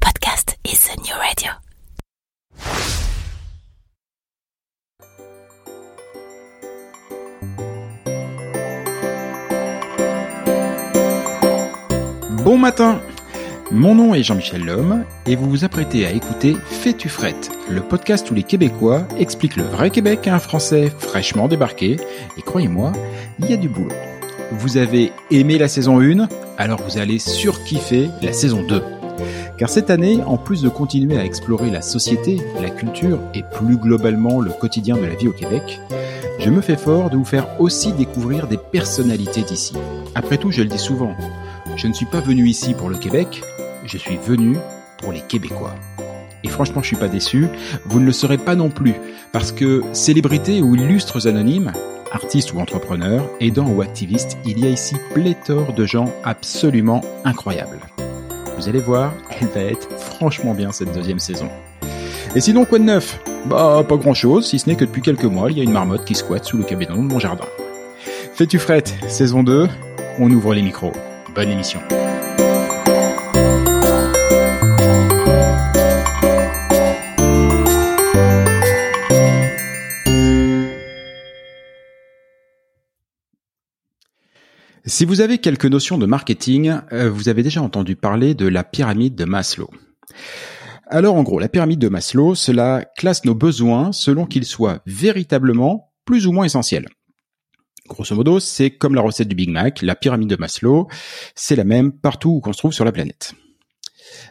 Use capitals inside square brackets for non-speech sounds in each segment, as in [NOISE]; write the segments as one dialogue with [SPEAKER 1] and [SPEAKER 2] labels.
[SPEAKER 1] Podcast is the new radio.
[SPEAKER 2] Bon matin Mon nom est Jean-Michel Lhomme et vous vous apprêtez à écouter Fais-tu frette, le podcast où les Québécois expliquent le vrai Québec à un Français fraîchement débarqué. Et croyez-moi, il y a du boulot. Vous avez aimé la saison 1, alors vous allez surkiffer la saison 2. Car cette année, en plus de continuer à explorer la société, la culture et plus globalement le quotidien de la vie au Québec, je me fais fort de vous faire aussi découvrir des personnalités d'ici. Après tout, je le dis souvent, je ne suis pas venu ici pour le Québec, je suis venu pour les Québécois. Et franchement, je suis pas déçu, vous ne le serez pas non plus, parce que célébrités ou illustres anonymes, artistes ou entrepreneurs, aidants ou activistes, il y a ici pléthore de gens absolument incroyables. Vous allez voir, elle va être franchement bien cette deuxième saison. Et sinon, quoi de neuf? Bah, pas grand chose, si ce n'est que depuis quelques mois, il y a une marmotte qui squatte sous le cabinet de mon jardin. Fais-tu frette, saison 2, on ouvre les micros. Bonne émission. Si vous avez quelques notions de marketing, euh, vous avez déjà entendu parler de la pyramide de Maslow. Alors en gros, la pyramide de Maslow, cela classe nos besoins selon qu'ils soient véritablement plus ou moins essentiels. Grosso modo, c'est comme la recette du Big Mac, la pyramide de Maslow, c'est la même partout où qu'on se trouve sur la planète.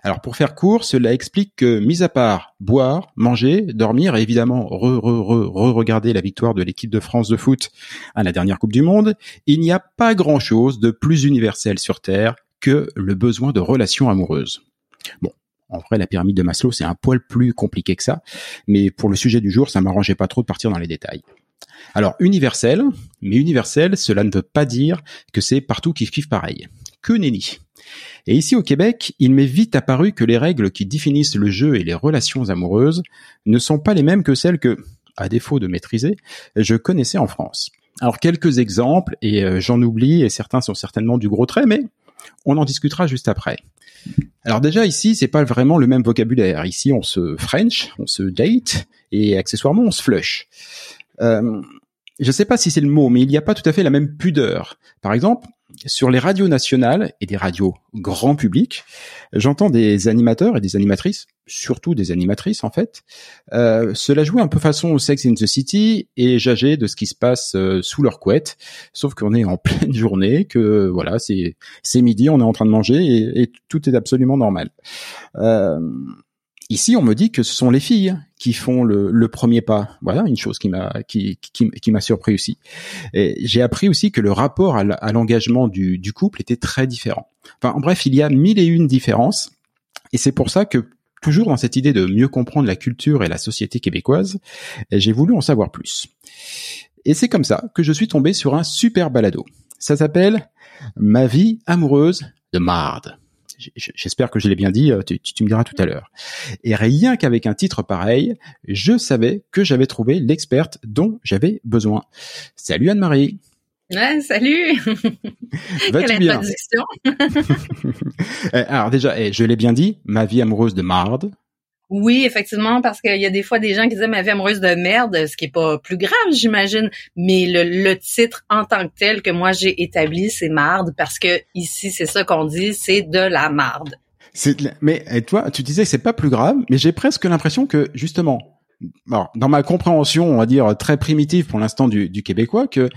[SPEAKER 2] Alors pour faire court, cela explique que, mis à part boire, manger, dormir et évidemment re-re-re-regarder la victoire de l'équipe de France de foot à la dernière Coupe du Monde, il n'y a pas grand-chose de plus universel sur Terre que le besoin de relations amoureuses. Bon, en vrai, la pyramide de Maslow, c'est un poil plus compliqué que ça, mais pour le sujet du jour, ça m'arrangeait pas trop de partir dans les détails. Alors, universel, mais universel, cela ne veut pas dire que c'est partout kiff kiff pareil. Que nenni. Et ici au Québec, il m'est vite apparu que les règles qui définissent le jeu et les relations amoureuses ne sont pas les mêmes que celles que, à défaut de maîtriser, je connaissais en France. Alors quelques exemples, et euh, j'en oublie, et certains sont certainement du gros trait, mais on en discutera juste après. Alors déjà ici, c'est pas vraiment le même vocabulaire. Ici, on se French, on se date, et accessoirement, on se flush. Euh, je ne sais pas si c'est le mot, mais il n'y a pas tout à fait la même pudeur. Par exemple, sur les radios nationales et des radios grand public, j'entends des animateurs et des animatrices, surtout des animatrices en fait, euh, se la jouer un peu façon Sex in the City et jager de ce qui se passe euh, sous leur couette. Sauf qu'on est en [LAUGHS] pleine journée, que voilà, c'est c'est midi, on est en train de manger et, et tout est absolument normal. Euh, Ici, on me dit que ce sont les filles qui font le, premier pas. Voilà une chose qui m'a surpris aussi. J'ai appris aussi que le rapport à l'engagement du, du couple était très différent. Enfin, en bref, il y a mille et une différences. Et c'est pour ça que toujours dans cette idée de mieux comprendre la culture et la société québécoise, j'ai voulu en savoir plus. Et c'est comme ça que je suis tombé sur un super balado. Ça s'appelle Ma vie amoureuse de marde. J'espère que je l'ai bien dit, euh, tu, tu, me diras tout à l'heure. Et rien qu'avec un titre pareil, je savais que j'avais trouvé l'experte dont j'avais besoin. Salut Anne-Marie.
[SPEAKER 3] Ouais, salut. [LAUGHS]
[SPEAKER 2] Vas-tu bien? [LAUGHS] eh, Alors déjà, eh, je l'ai bien dit, ma vie amoureuse de marde.
[SPEAKER 3] Oui, effectivement, parce qu'il y a des fois des gens qui disent ma vie amoureuse de merde, ce qui est pas plus grave, j'imagine. Mais le, titre en tant que tel que moi j'ai établi, c'est marde, parce que ici c'est ça qu'on dit, c'est de la marde.
[SPEAKER 2] Mais et toi, tu disais que c'est pas plus grave, mais j'ai presque l'impression que justement, dans ma compréhension, on va dire très primitive pour l'instant du, québécois, que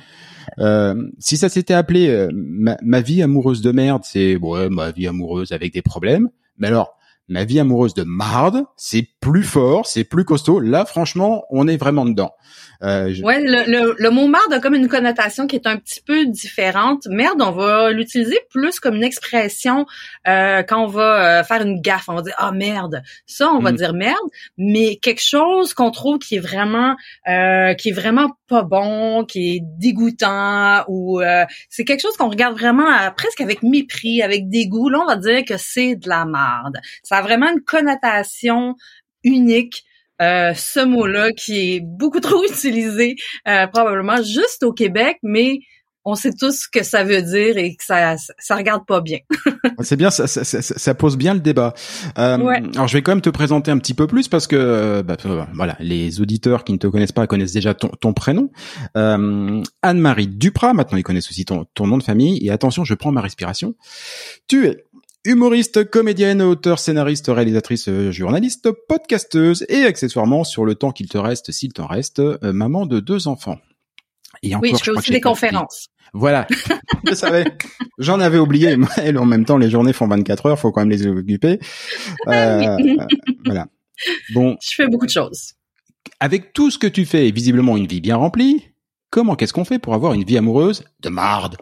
[SPEAKER 2] euh, si ça s'était appelé euh, ma, ma, vie amoureuse de merde, c'est ouais ma vie amoureuse avec des problèmes. Mais alors ma vie amoureuse de marde, c'est plus fort, c'est plus costaud. Là, franchement, on est vraiment dedans.
[SPEAKER 3] Euh, Ouais, le, le, mot marde a comme une connotation qui est un petit peu différente. Merde, on va l'utiliser plus comme une expression euh, quand on va euh, faire une gaffe. On va dire ah merde. Ça, on va mm. dire merde. Mais quelque chose qu'on trouve qui est vraiment euh, qui est vraiment pas bon, qui est dégoûtant ou euh, c'est quelque chose qu'on regarde vraiment presque avec mépris, avec dégoût. Là, on va dire que c'est de la marde. Ça a vraiment une connotation unique euh, ce mot-là qui est beaucoup [LAUGHS] trop utilisé euh, probablement juste au Québec, mais on sait tous ce que ça veut dire et que ça ça regarde pas bien. [LAUGHS]
[SPEAKER 2] c'est bien, ça, ça, ça, pose bien le débat. Euh, Alors je vais quand même te présenter un petit peu plus parce que euh, bah, voilà, les auditeurs qui ne te connaissent pas connaissent déjà ton, ton prénom. Anne-Marie Duprat, maintenant ils connaissent aussi ton, ton nom de famille. Et attention, je prends ma respiration. Tu es Humoriste, comédienne, auteur, scénariste, réalisatrice, euh, journaliste, podcasteuse et accessoirement, sur le temps qu'il te reste, s'il t'en reste, euh, maman de deux enfants.
[SPEAKER 3] Et encore, oui, je fais aussi des conférences.
[SPEAKER 2] Voilà, [LAUGHS] je savais. J'en avais oublié. Et en même temps, les journées font 24 heures, faut quand même les occuper. [LAUGHS] Euh, voilà.
[SPEAKER 3] Bon. Je fais beaucoup de choses.
[SPEAKER 2] Avec tout ce que tu fais et visiblement une vie bien remplie, comment qu'est-ce qu'on fait pour avoir une vie amoureuse de marde?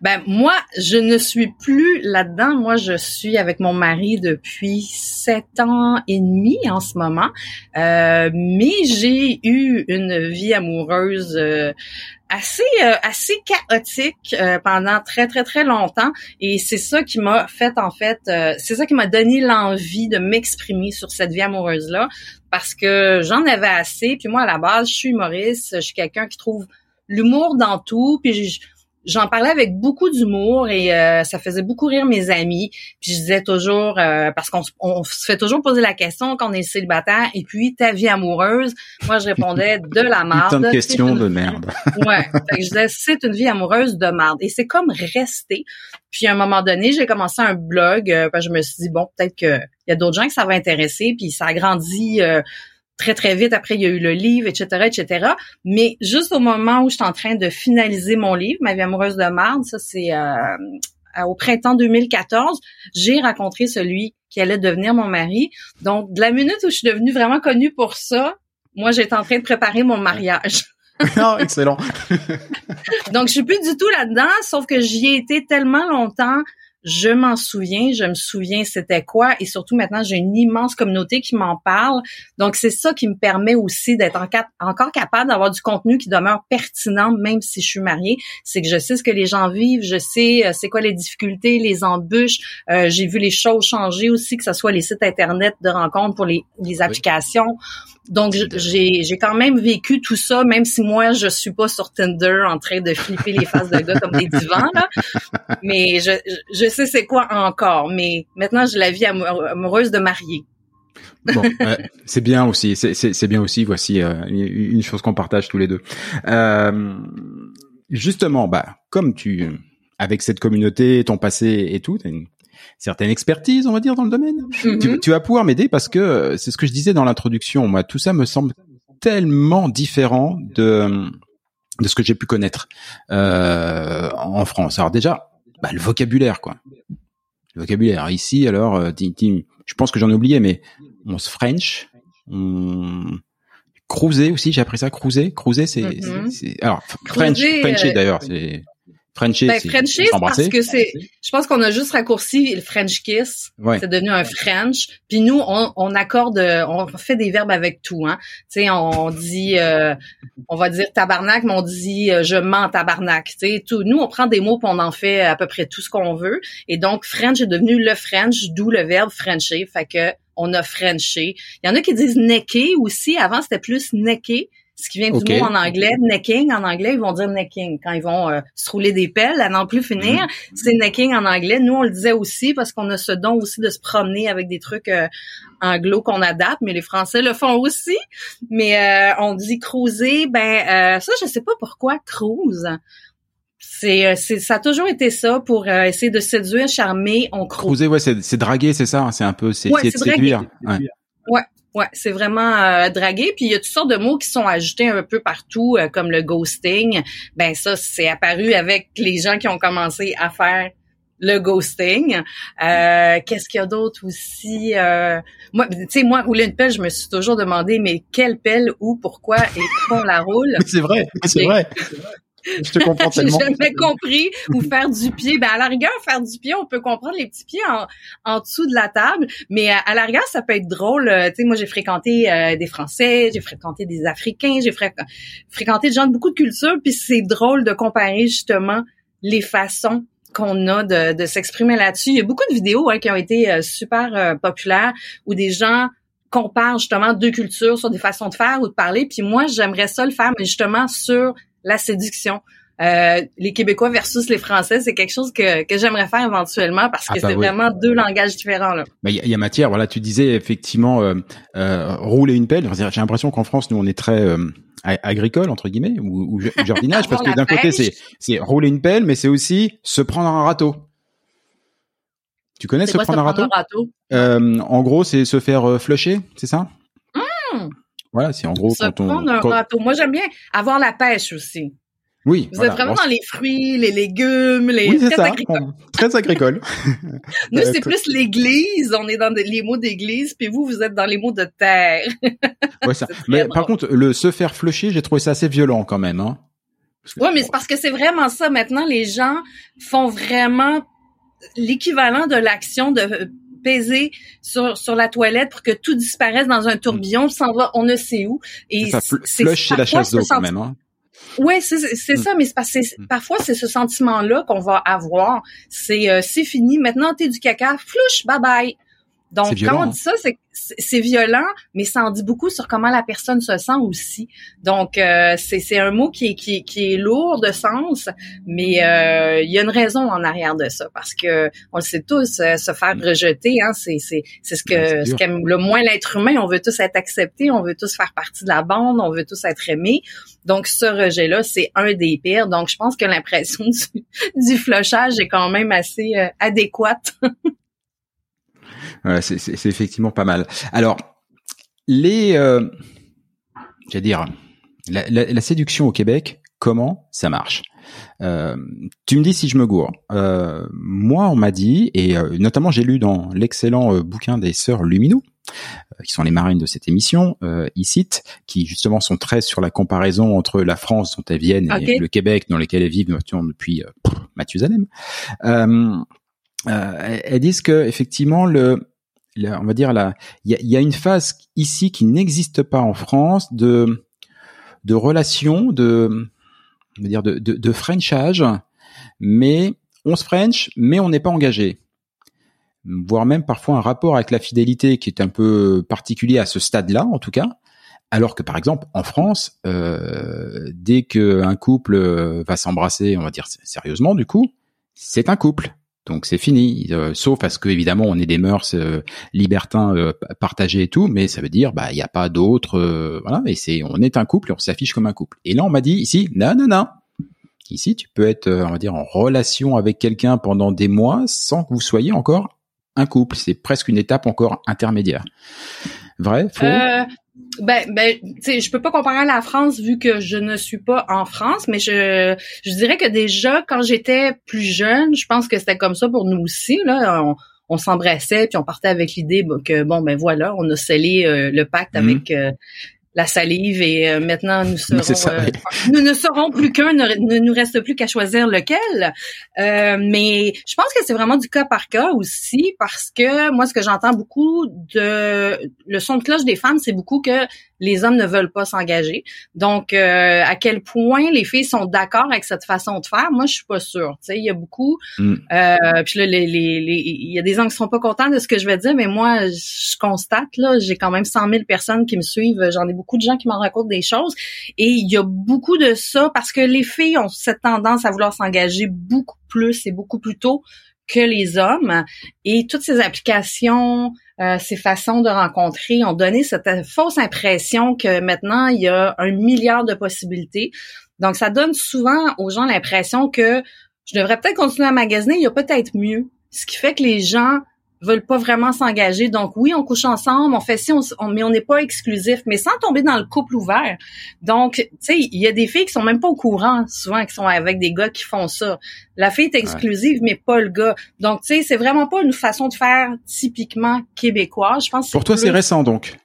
[SPEAKER 3] Ben moi, je ne suis plus là-dedans. Moi, je suis avec mon mari depuis sept ans et demi en ce moment. Euh, mais j'ai eu une vie amoureuse euh, assez euh, assez chaotique pendant très très très longtemps. Et c'est ça qui m'a fait en fait, c'est ça qui m'a donné l'envie de m'exprimer sur cette vie amoureuse là, parce que j'en avais assez. Puis moi, à la base, je suis humoriste. Je suis quelqu'un qui trouve l'humour dans tout. Puis je, j'en parlais avec beaucoup d'humour et euh, ça faisait beaucoup rire mes amis. Puis je disais toujours euh, parce qu'on on se fait toujours poser la question quand on est célibataire et puis ta vie amoureuse? Moi je répondais [LAUGHS] de la merde.
[SPEAKER 2] une question de [LAUGHS] merde.
[SPEAKER 3] ouais. Fait que je disais c'est une vie amoureuse de merde et c'est comme rester. Puis à un moment donné j'ai commencé un blog. Euh, je me suis dit bon peut-être que il y a d'autres gens que ça va intéresser puis ça a grandi très très vite. Après, il y a eu le livre, etc., etc. Mais juste au moment où je suis en train de finaliser mon livre, Ma vie amoureuse de marde, ça c'est euh, au printemps 2014, j'ai rencontré celui qui allait devenir mon mari. Donc, de la minute où je suis devenue vraiment connue pour ça, moi, j'étais en train de préparer mon mariage.
[SPEAKER 2] non, [LAUGHS] [LAUGHS] excellent.
[SPEAKER 3] Donc, je suis plus du tout là-dedans, sauf que j'y ai été tellement longtemps je m'en souviens, je me souviens c'était quoi et surtout maintenant j'ai une immense communauté qui m'en parle. Donc c'est ça qui me permet aussi d'être encore capable d'avoir du contenu qui demeure pertinent même si je suis mariée, c'est que je sais ce que les gens vivent, je sais euh, c'est quoi les difficultés, les embûches, euh, j'ai vu les choses changer aussi que ce soit les sites internet de rencontres pour les, les applications. Donc j'ai j'ai quand même vécu tout ça même si moi je suis pas sur Tinder en train de flipper les faces de gars comme des divans là. Mais je je sais c'est quoi encore, mais maintenant j'ai la vie amoureuse de marier.
[SPEAKER 2] bon, c'est bien aussi, c'est bien aussi. Voici euh, une chose qu'on partage tous les deux. Euh, justement, bah, comme tu, avec cette communauté, ton passé et tout, as une certaine expertise, on va dire, dans le domaine. tu, mm-hmm. tu, vas pouvoir m'aider parce que euh, c'est ce que je disais dans l'introduction. Moi, tout ça me semble tellement différent de de ce que j'ai pu connaître euh, en France. Alors déjà, bah, le vocabulaire, quoi. Le vocabulaire. Ici, alors, euh, je pense que j'en ai oublié, mais on se French, on cruiser aussi, j'ai appris ça, cruiser. Cruiser, c'est, mm-hmm. alors French, French euh, d'ailleurs, c'est Frenchie,
[SPEAKER 3] ben, Frenchie, parce que c'est, je pense qu'on a juste raccourci le French kiss. C'est devenu un French. Puis nous, on, on, accorde, on fait des verbes avec tout. Hein. Tu sais, on dit, euh, on va dire tabarnak, mais on dit euh, je mens tabarnak. Tu sais, tout. Nous, on prend des mots puis on en fait à peu près tout ce qu'on veut. Et donc French est devenu le French, d'où le verbe Frencher. Fait que on a Frenché. Il y en a qui disent necker aussi. Avant, c'était plus necker ce qui vient du mot en anglais, necking, en anglais, ils vont dire necking. Quand ils vont euh, se rouler des pelles à n'en plus finir, mhm. c'est necking en anglais. Nous, on le disait aussi parce qu'on a ce don aussi de se promener avec des trucs euh, anglo qu'on adapte, mais les Français le font aussi. Mais euh, on dit cruiser, ben ça, je sais pas pourquoi cruise. C'est, c'est, ça a toujours été ça pour essayer de séduire, charmer, on cruise.
[SPEAKER 2] Cruiser, ouais, c'est, c'est draguer, c'est ça. C'est un peu, c'est, ouais, séduire.
[SPEAKER 3] Ouais. ouais. Ouais, c'est vraiment euh, dragué. Puis il y a toutes sortes de mots qui sont ajoutés un peu partout, euh, comme le ghosting. Ben ça, c'est apparu avec les gens qui ont commencé à faire le ghosting. Euh, Qu'est-ce qu'il y a d'autre aussi euh, Moi, tu sais, moi rouler une pelle, je me suis toujours demandé, mais quelle pelle, où, pourquoi et pourquoi on la roule? [LAUGHS]
[SPEAKER 2] C'est vrai, c'est vrai. Je te comprends [LAUGHS] tellement.
[SPEAKER 3] J'ai jamais compris. Ou faire du pied. Ben, à la rigueur, faire du pied, on peut comprendre les petits pieds en, en dessous de la table. Mais à, la rigueur, ça peut être drôle. Euh, tu sais, moi, j'ai fréquenté euh, des Français, j'ai fréquenté des Africains, j'ai fréquenté des gens de beaucoup de cultures. Puis c'est drôle de comparer justement les façons qu'on a de, de s'exprimer là-dessus. Il y a beaucoup de vidéos hein, qui ont été euh, super populaires où des gens comparent justement deux cultures sur des façons de faire ou de parler. Puis moi, j'aimerais ça le faire, mais justement sur la séduction. Euh, les Québécois versus les Français, c'est quelque chose que, que j'aimerais faire éventuellement parce que ah, bah c'est vraiment deux langages différents. Là.
[SPEAKER 2] Il y, a matière. Voilà, tu disais effectivement euh, euh, rouler une pelle. J'ai l'impression qu'en France, nous, on est très agricole entre guillemets ou, ou jardinage [LAUGHS] parce que d'un côté, c'est c'est rouler une pelle, mais c'est aussi se prendre un râteau. Tu connais se prendre, un râteau, euh, En gros, c'est se faire flusher, c'est ça?
[SPEAKER 3] Mmh.
[SPEAKER 2] Voilà, c'est en gros
[SPEAKER 3] quand on. Un râteau. Moi, j'aime bien avoir la pêche aussi.
[SPEAKER 2] Oui.
[SPEAKER 3] Vous êtes vraiment dans les fruits, les légumes, les
[SPEAKER 2] oui, très, agricole. [LAUGHS] très agricole. [LAUGHS]
[SPEAKER 3] nous, c'est plus l'église. On est dans les mots d'église, puis vous, vous êtes dans les mots de terre.
[SPEAKER 2] ouais, ça. [LAUGHS] Mais par contre, le se faire flusher, j'ai trouvé ça assez violent quand même. Hein.
[SPEAKER 3] Oui, mais c'est parce que c'est vraiment ça. Maintenant, les gens font vraiment l'équivalent de l'action de peser sur, sur la toilette pour que tout disparaisse dans un tourbillon, s'en va on ne sait où.
[SPEAKER 2] Et ça flush chez la chasse d'eau quand même. Hein?
[SPEAKER 3] Oui, c'est mm. ça, mais parce que mm. parfois c'est ce sentiment-là qu'on va avoir. C'est euh, c'est fini, maintenant t'es du caca, flouche, bye bye. Donc, quand on dit ça, c'est c'est violent, mais ça en dit beaucoup sur comment la personne se sent aussi. Donc, euh, c'est un mot qui est, qui, qui est lourd de sens, mais euh, il y a une raison en arrière de ça, parce que on le sait tous, euh, se faire rejeter, hein, c'est ce que ce qu'aime le moins l'être humain. On veut tous être acceptés, on veut tous faire partie de la bande, on veut tous être aimés. Donc, ce rejet-là, c'est un des pires. Donc, je pense que l'impression [LAUGHS] du, du flochage est quand même assez adéquate. [LAUGHS]
[SPEAKER 2] c'est effectivement pas mal. Alors, les, euh, j'allais dire, la, la, la, séduction au Québec, comment ça marche? Euh, Tu me dis si je me gourre. Euh, moi, on m'a dit, et euh, notamment j'ai lu dans l'excellent euh, bouquin des sœurs Luminou, qui sont les marines de cette émission, euh, ici, qui justement sont très sur la comparaison entre la France dont elles viennent et le Québec dans lequel elles vivent depuis euh, Mathusalem. Euh, elles disent que effectivement le on va dire là, il y a, une phase ici qui n'existe pas en France de de relation, de on va dire de, de, de Frenchage, mais on se French, mais on n'est pas engagé, voire même parfois un rapport avec la fidélité qui est un peu particulier à ce stade-là, en tout cas. Alors que par exemple en France, euh, dès qu'un couple va s'embrasser, on va dire sérieusement du coup, c'est un couple. Donc c'est fini, euh, sauf à ce que évidemment on est des mœurs euh, libertins euh, partagés et tout, mais ça veut dire bah il n'y a pas d'autres, voilà, et c'est on est un couple et on s'affiche comme un couple. Et là on m'a dit ici non non non, ici tu peux être on va dire en relation avec quelqu'un pendant des mois sans que vous soyez encore un couple. C'est presque une étape encore intermédiaire. Vrai, faux?
[SPEAKER 3] Ben, ben, tu sais, je peux pas comparer à la France vu que je ne suis pas en France, mais je, je dirais que déjà quand j'étais plus jeune, je pense que c'était comme ça pour nous aussi. Là, on, on s'embrassait puis on partait avec l'idée que bon ben voilà, on a scellé euh, le pacte mhm. avec euh, la salive et euh, maintenant nous serons euh, nous ne serons plus qu'un ne, nous reste plus qu'à choisir lequel. Euh, mais je pense que c'est vraiment du cas par cas aussi parce que moi ce que j'entends beaucoup de le son de cloche des femmes c'est beaucoup que les hommes ne veulent pas s'engager donc à quel point les filles sont d'accord avec cette façon de faire moi je suis pas sûre tu sais il y a beaucoup mm. puis là les, les, il y a des hommes qui sont pas contents de ce que je vais dire mais moi je constate là j'ai quand même 100 000 personnes qui me suivent j'en ai beaucoup beaucoup de gens qui m'en racontent des choses. Et il y a beaucoup de ça parce que les filles ont cette tendance à vouloir s'engager beaucoup plus et beaucoup plus tôt que les hommes. Et toutes ces applications, euh, ces façons de rencontrer ont donné cette fausse impression que maintenant, il y a un milliard de possibilités. Donc, ça donne souvent aux gens l'impression que je devrais peut-être continuer à magasiner, il y a peut-être mieux. Ce qui fait que les gens veulent pas vraiment s'engager. Donc oui, on couche ensemble, on fait ci, on, mais on n'est pas exclusif, mais sans tomber dans le couple ouvert. Donc, tu sais, il y a des filles qui sont même pas au courant, souvent qui sont avec des gars qui font ça. La fille est exclusive, mais pas le gars. Donc, tu sais, c'est vraiment pas une façon de faire typiquement québécoise. Je pense.
[SPEAKER 2] Pour toi, c'est récent donc.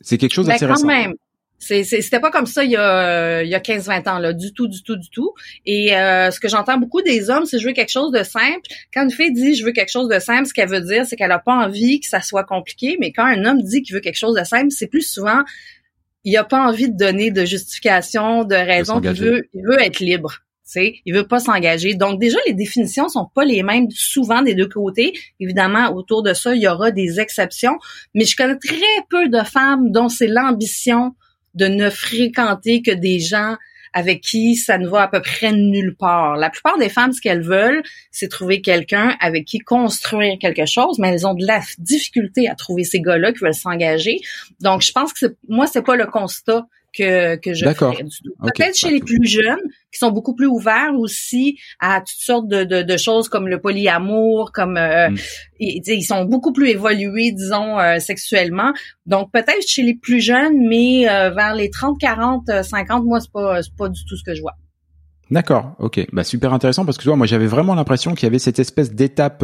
[SPEAKER 2] C'est quelque chose d'assez ben, récent.
[SPEAKER 3] même. C'était pas comme ça il y a, il y a 15-20 ans, là, du tout, du tout, du tout. Et euh, ce que j'entends beaucoup des hommes, c'est je veux quelque chose de simple. Quand une fille dit je veux quelque chose de simple, ce qu'elle veut dire, c'est qu'elle a pas envie que ça soit compliqué. Mais quand un homme dit qu'il veut quelque chose de simple, c'est plus souvent il a pas envie de donner de justification, de raison. Il veut, il veut être libre. sais, il veut pas s'engager. Donc déjà, les définitions sont pas les mêmes souvent des deux côtés. Évidemment, autour de ça, il y aura des exceptions. Mais je connais très peu de femmes dont c'est l'ambition de ne fréquenter que des gens avec qui ça ne va à peu près nulle part. La plupart des femmes, ce qu'elles veulent, c'est trouver quelqu'un avec qui construire quelque chose, mais elles ont de la difficulté à trouver ces gars-là qui veulent s'engager. Donc, je pense que moi, c'est pas le constat que, que je ferais Peut-être chez les plus jeunes, qui sont beaucoup plus ouverts aussi à toutes sortes de, de, de choses comme le polyamour, comme euh, mm. ils, sont beaucoup plus évolués, disons, euh, sexuellement. Donc peut-être chez les plus jeunes, mais euh, vers les 30, 40, 50, moi, c'est pas, pas du tout ce que je vois.
[SPEAKER 2] D'accord, ok, bah super intéressant parce que tu vois, moi j'avais vraiment l'impression qu'il y avait cette espèce d'étape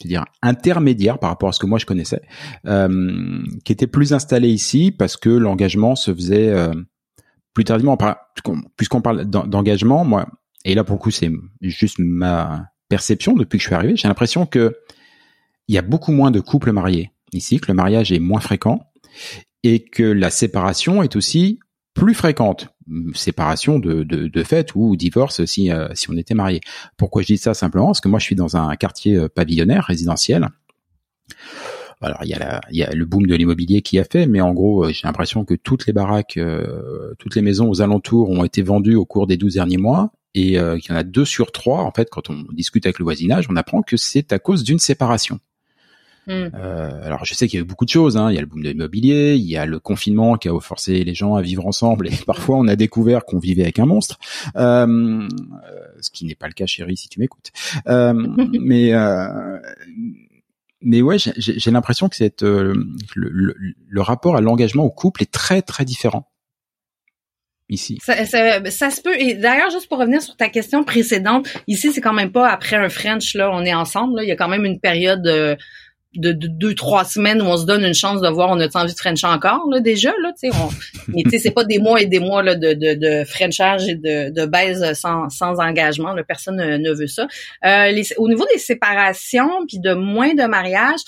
[SPEAKER 2] c'est-à-dire intermédiaire par rapport à ce que moi je connaissais, euh, qui était plus installé ici parce que l'engagement se faisait euh, plus tardivement. Puisqu'on parle d'engagement, moi, et là pour le coup c'est juste ma perception depuis que je suis arrivé, j'ai l'impression que il y a beaucoup moins de couples mariés ici, que le mariage est moins fréquent et que la séparation est aussi plus fréquente séparation de, de, de fait ou divorce si, euh, si on était marié. Pourquoi je dis ça simplement? Parce que moi je suis dans un quartier euh, pavillonnaire, résidentiel. Alors il y, a la, il y a le boom de l'immobilier qui a fait, mais en gros euh, j'ai l'impression que toutes les baraques, toutes les maisons aux alentours ont été vendues au cours des 12 derniers mois et qu'il y en a deux sur trois en fait quand on discute avec le voisinage, on apprend que c'est à cause d'une séparation. Hmm. Euh, alors je sais qu'il y a eu beaucoup de choses, hein. il y a le boom de l'immobilier, il y a le confinement qui a forcé les gens à vivre ensemble et parfois on a découvert qu'on vivait avec un monstre, euh, euh ce qui n'est pas le cas chérie si tu m'écoutes. Euh, [LAUGHS] mais euh, mais ouais, j'ai l'impression que cette, euh, le, le, rapport à l'engagement au couple est très très différent ici.
[SPEAKER 3] Ça, ça, ça, se peut. Et d'ailleurs, juste pour revenir sur ta question précédente, ici c'est quand même pas après un French là, on est ensemble. Là. Il y a quand même une période de, deux trois semaines où on se donne une chance de voir on a envie de French encore là déjà là tu sais [LAUGHS] mais tu sais c'est pas des mois et des mois là de de, de Frenchage et de de baise sans sans engagement là, personne ne, veut ça euh, les, au niveau des séparations puis de moins de mariage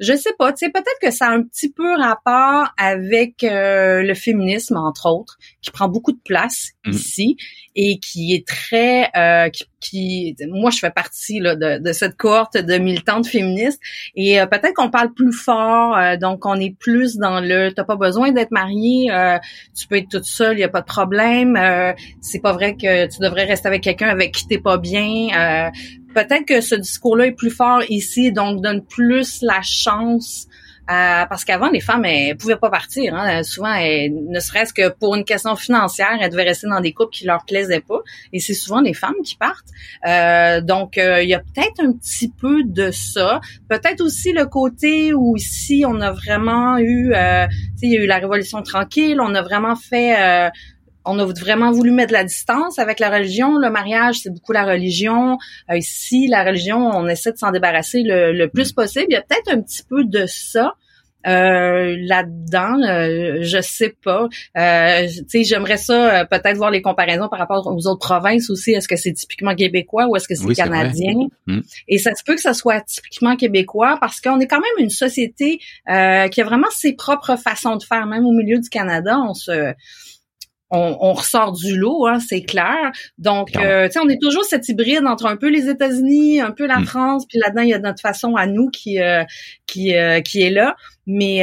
[SPEAKER 3] je sais pas, tu sais, peut-être que ça a un petit peu rapport avec euh, le féminisme, entre autres, qui prend beaucoup de place mm. ici et qui est très, euh, qui, moi, je fais partie là, de, de, cette cohorte de militantes féministes. Et euh, peut-être qu'on parle plus fort, donc on est plus dans le, t'as pas besoin d'être marié, tu peux être toute seule, il y a pas de problème, c'est pas vrai que tu devrais rester avec quelqu'un avec qui t'es pas bien peut-être que ce discours-là est plus fort ici, donc donne plus la chance euh, parce qu'avant, les femmes, elles, pouvaient pas partir. Hein. Souvent, ne serait-ce que pour une question financière, elles devaient rester dans des couples qui leur plaisaient pas. Et c'est souvent les femmes qui partent. Euh, donc, euh, il y a peut-être un petit peu de ça. Peut-être aussi le côté où ici, on a vraiment eu, il y a eu la Révolution tranquille. On a vraiment fait on a vraiment voulu mettre de la distance avec la religion. Le mariage, c'est beaucoup la religion. Euh, ici, la religion, on essaie de s'en débarrasser le, plus possible. Il y a peut-être un petit peu de ça. euh, là-dedans, euh, je sais pas. Euh, tu sais, j'aimerais ça peut-être voir les comparaisons par rapport aux autres provinces aussi. Est-ce que c'est typiquement québécois ou est-ce que c'est canadien? Mm. Et ça se peut que ça soit typiquement québécois parce qu'on est quand même une société qui a vraiment ses propres façons de faire. Même au milieu du Canada, on se on, ressort du lot, hein, c'est clair. Donc, euh, tu sais, on est toujours cet hybride entre un peu les États-Unis, un peu la mm. France, puis là-dedans il y a notre façon à nous qui euh, qui euh, qui est là. Mais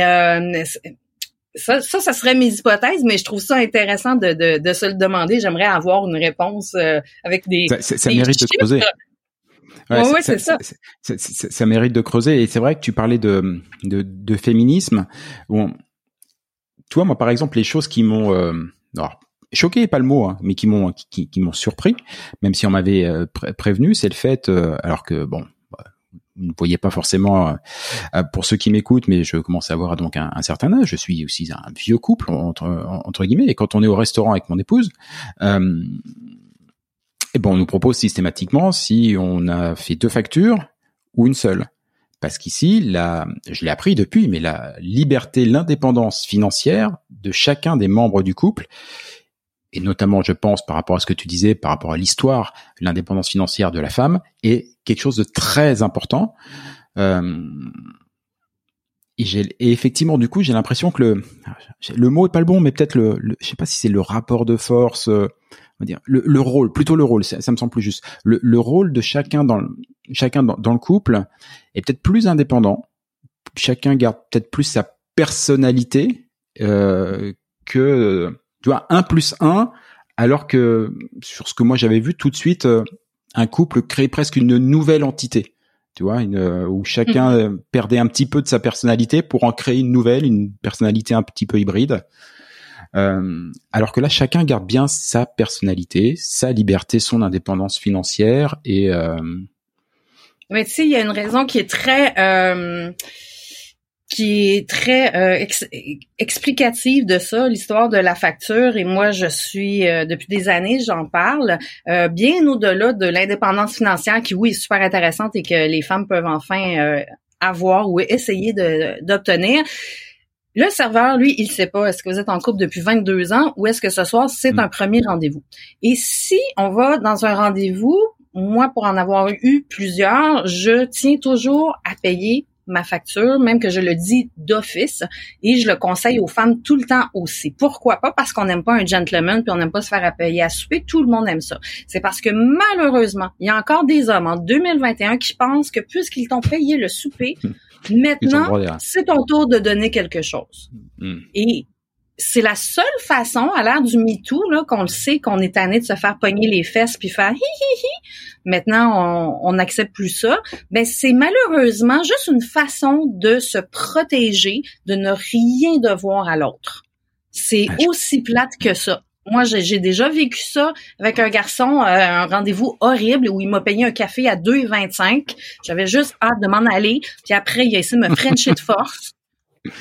[SPEAKER 3] ça, ça, ça serait mes hypothèses, mais je trouve ça intéressant de, de, de se le demander. J'aimerais avoir une réponse avec des.
[SPEAKER 2] Ça, ça, mérite de creuser.
[SPEAKER 3] Ouais, ouais, c'est ça.
[SPEAKER 2] Ça, mérite de creuser. Et c'est vrai que tu parlais de, de, de féminisme. Bon, toi, moi, par exemple, les choses qui m'ont alors, choqué pas le mot, hein, mais qui m'ont qui, qui, m'ont surpris, même si on m'avait euh, prévenu, c'est le fait, euh, alors que bon, bah, vous ne voyez pas forcément euh, pour ceux qui m'écoutent, mais je commence à avoir donc un, certain âge. Je suis aussi un vieux couple entre entre guillemets, et quand on est au restaurant avec mon épouse. Euh, et bon, on nous propose systématiquement si on a fait deux factures ou une seule. Parce qu'ici, la, je l'ai appris depuis, mais la liberté, l'indépendance financière de chacun des membres du couple, et notamment, je pense, par rapport à ce que tu disais, par rapport à l'histoire, l'indépendance financière de la femme, est quelque chose de très important. Euh, et, et, effectivement, du coup, j'ai l'impression que le, le mot est pas le bon, mais peut-être le, je sais pas si c'est le rapport de force, euh, on va dire le, le, rôle, plutôt le rôle, ça, me semble plus juste. Le, le, rôle de chacun dans chacun dans, dans le couple est peut-être plus indépendant. Chacun garde peut-être plus sa personnalité euh, que tu vois un plus un, alors que sur ce que moi j'avais vu tout de suite, euh, un couple crée presque une nouvelle entité. Tu vois, une, euh, où chacun mmh. perdait un petit peu de sa personnalité pour en créer une nouvelle, une personnalité un petit peu hybride. Euh, alors que là, chacun garde bien sa personnalité, sa liberté, son indépendance financière et. Euh...
[SPEAKER 3] Mais tu sais, il y a une raison qui est très. Euh, qui est très euh, explicative de ça, l'histoire de la facture. Et moi, je suis euh, depuis des années, j'en parle euh, bien au-delà de l'indépendance financière, qui oui est super intéressante et que les femmes peuvent enfin avoir ou essayer d'obtenir. Le serveur, lui, il sait pas est-ce que vous êtes en couple depuis 22 ans ou est-ce que ce soir, c'est mm. un premier rendez-vous. Et si on va dans un rendez-vous, moi, pour en avoir eu plusieurs, je tiens toujours à payer ma facture, même que je le dis d'office, et je le conseille aux femmes tout le temps aussi. Pourquoi pas? Parce qu'on n'aime pas un gentleman, puis on n'aime pas se faire payer à souper. Tout le monde aime ça. C'est parce que malheureusement, il y a encore des hommes en 2021 qui pensent que puisqu'ils t'ont payé le souper, [LAUGHS] Maintenant, c'est ton tour de donner quelque chose. Hmm. Et c'est la seule façon, à l'ère du MeToo, là, qu'on le sait, qu'on est tanné de se faire pogner les fesses puis faire hi hi hi. Maintenant, on n'accepte plus ça. Mais ben, c'est malheureusement juste une façon de se protéger, de ne rien devoir à l'autre. C'est ah, aussi plate que ça. Moi, j'ai déjà vécu ça avec un garçon, euh, un rendez-vous horrible où il m'a payé un café à 2,25. J'avais juste hâte de m'en aller. Puis après, il a essayé de me [LAUGHS] frencher de force.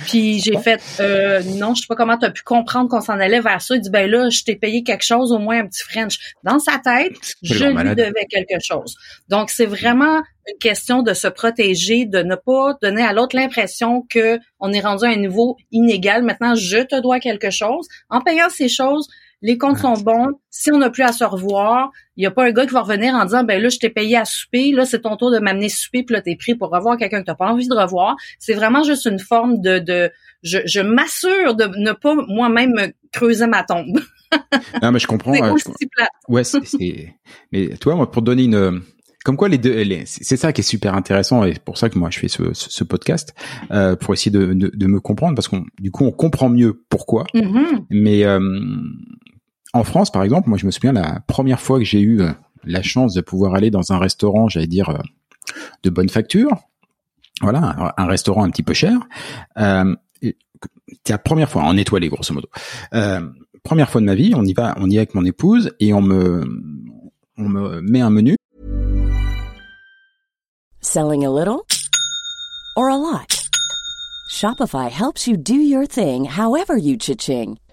[SPEAKER 3] Puis j'ai fait euh, non, je sais pas comment tu as pu comprendre qu'on s'en allait vers ça. Il dit ben là, je t'ai payé quelque chose, au moins un petit French. Dans sa tête, je lui devais quelque chose. Donc c'est vraiment une question de se protéger, de ne pas donner à l'autre l'impression que on est rendu à un niveau inégal. Maintenant, je te dois quelque chose. En payant ces choses, les comptes sont bons. Si on n'a plus à se revoir, il n'y a pas un gars qui va revenir en disant ben là je t'ai payé à souper, là c'est ton tour de m'amener souper, puis là t'es pris pour revoir quelqu'un que t'as pas envie de revoir. C'est vraiment juste une forme de, de je, je m'assure de ne pas moi-même creuser ma tombe. [LAUGHS]
[SPEAKER 2] non mais je comprends.
[SPEAKER 3] c'est
[SPEAKER 2] euh, Ouais, c'est mais toi moi pour donner une comme quoi les deux, c'est ça qui est super intéressant et c'est pour ça que moi je fais ce, ce podcast euh, pour essayer de, de, de, me comprendre parce qu'on du coup on comprend mieux pourquoi. Mm-hmm. Mais euh, en France, par exemple, moi je me souviens la première fois que j'ai eu euh, la chance de pouvoir aller dans un restaurant, j'allais dire euh, de bonne facture, voilà, un, restaurant un petit peu cher. Euh, c'est la première fois en étoilé grosso modo. Première fois de ma vie, on y va, on y est avec mon épouse et on me on me met un menu.
[SPEAKER 1] Selling a little or a lot? Shopify helps you do your thing however you cha-ching.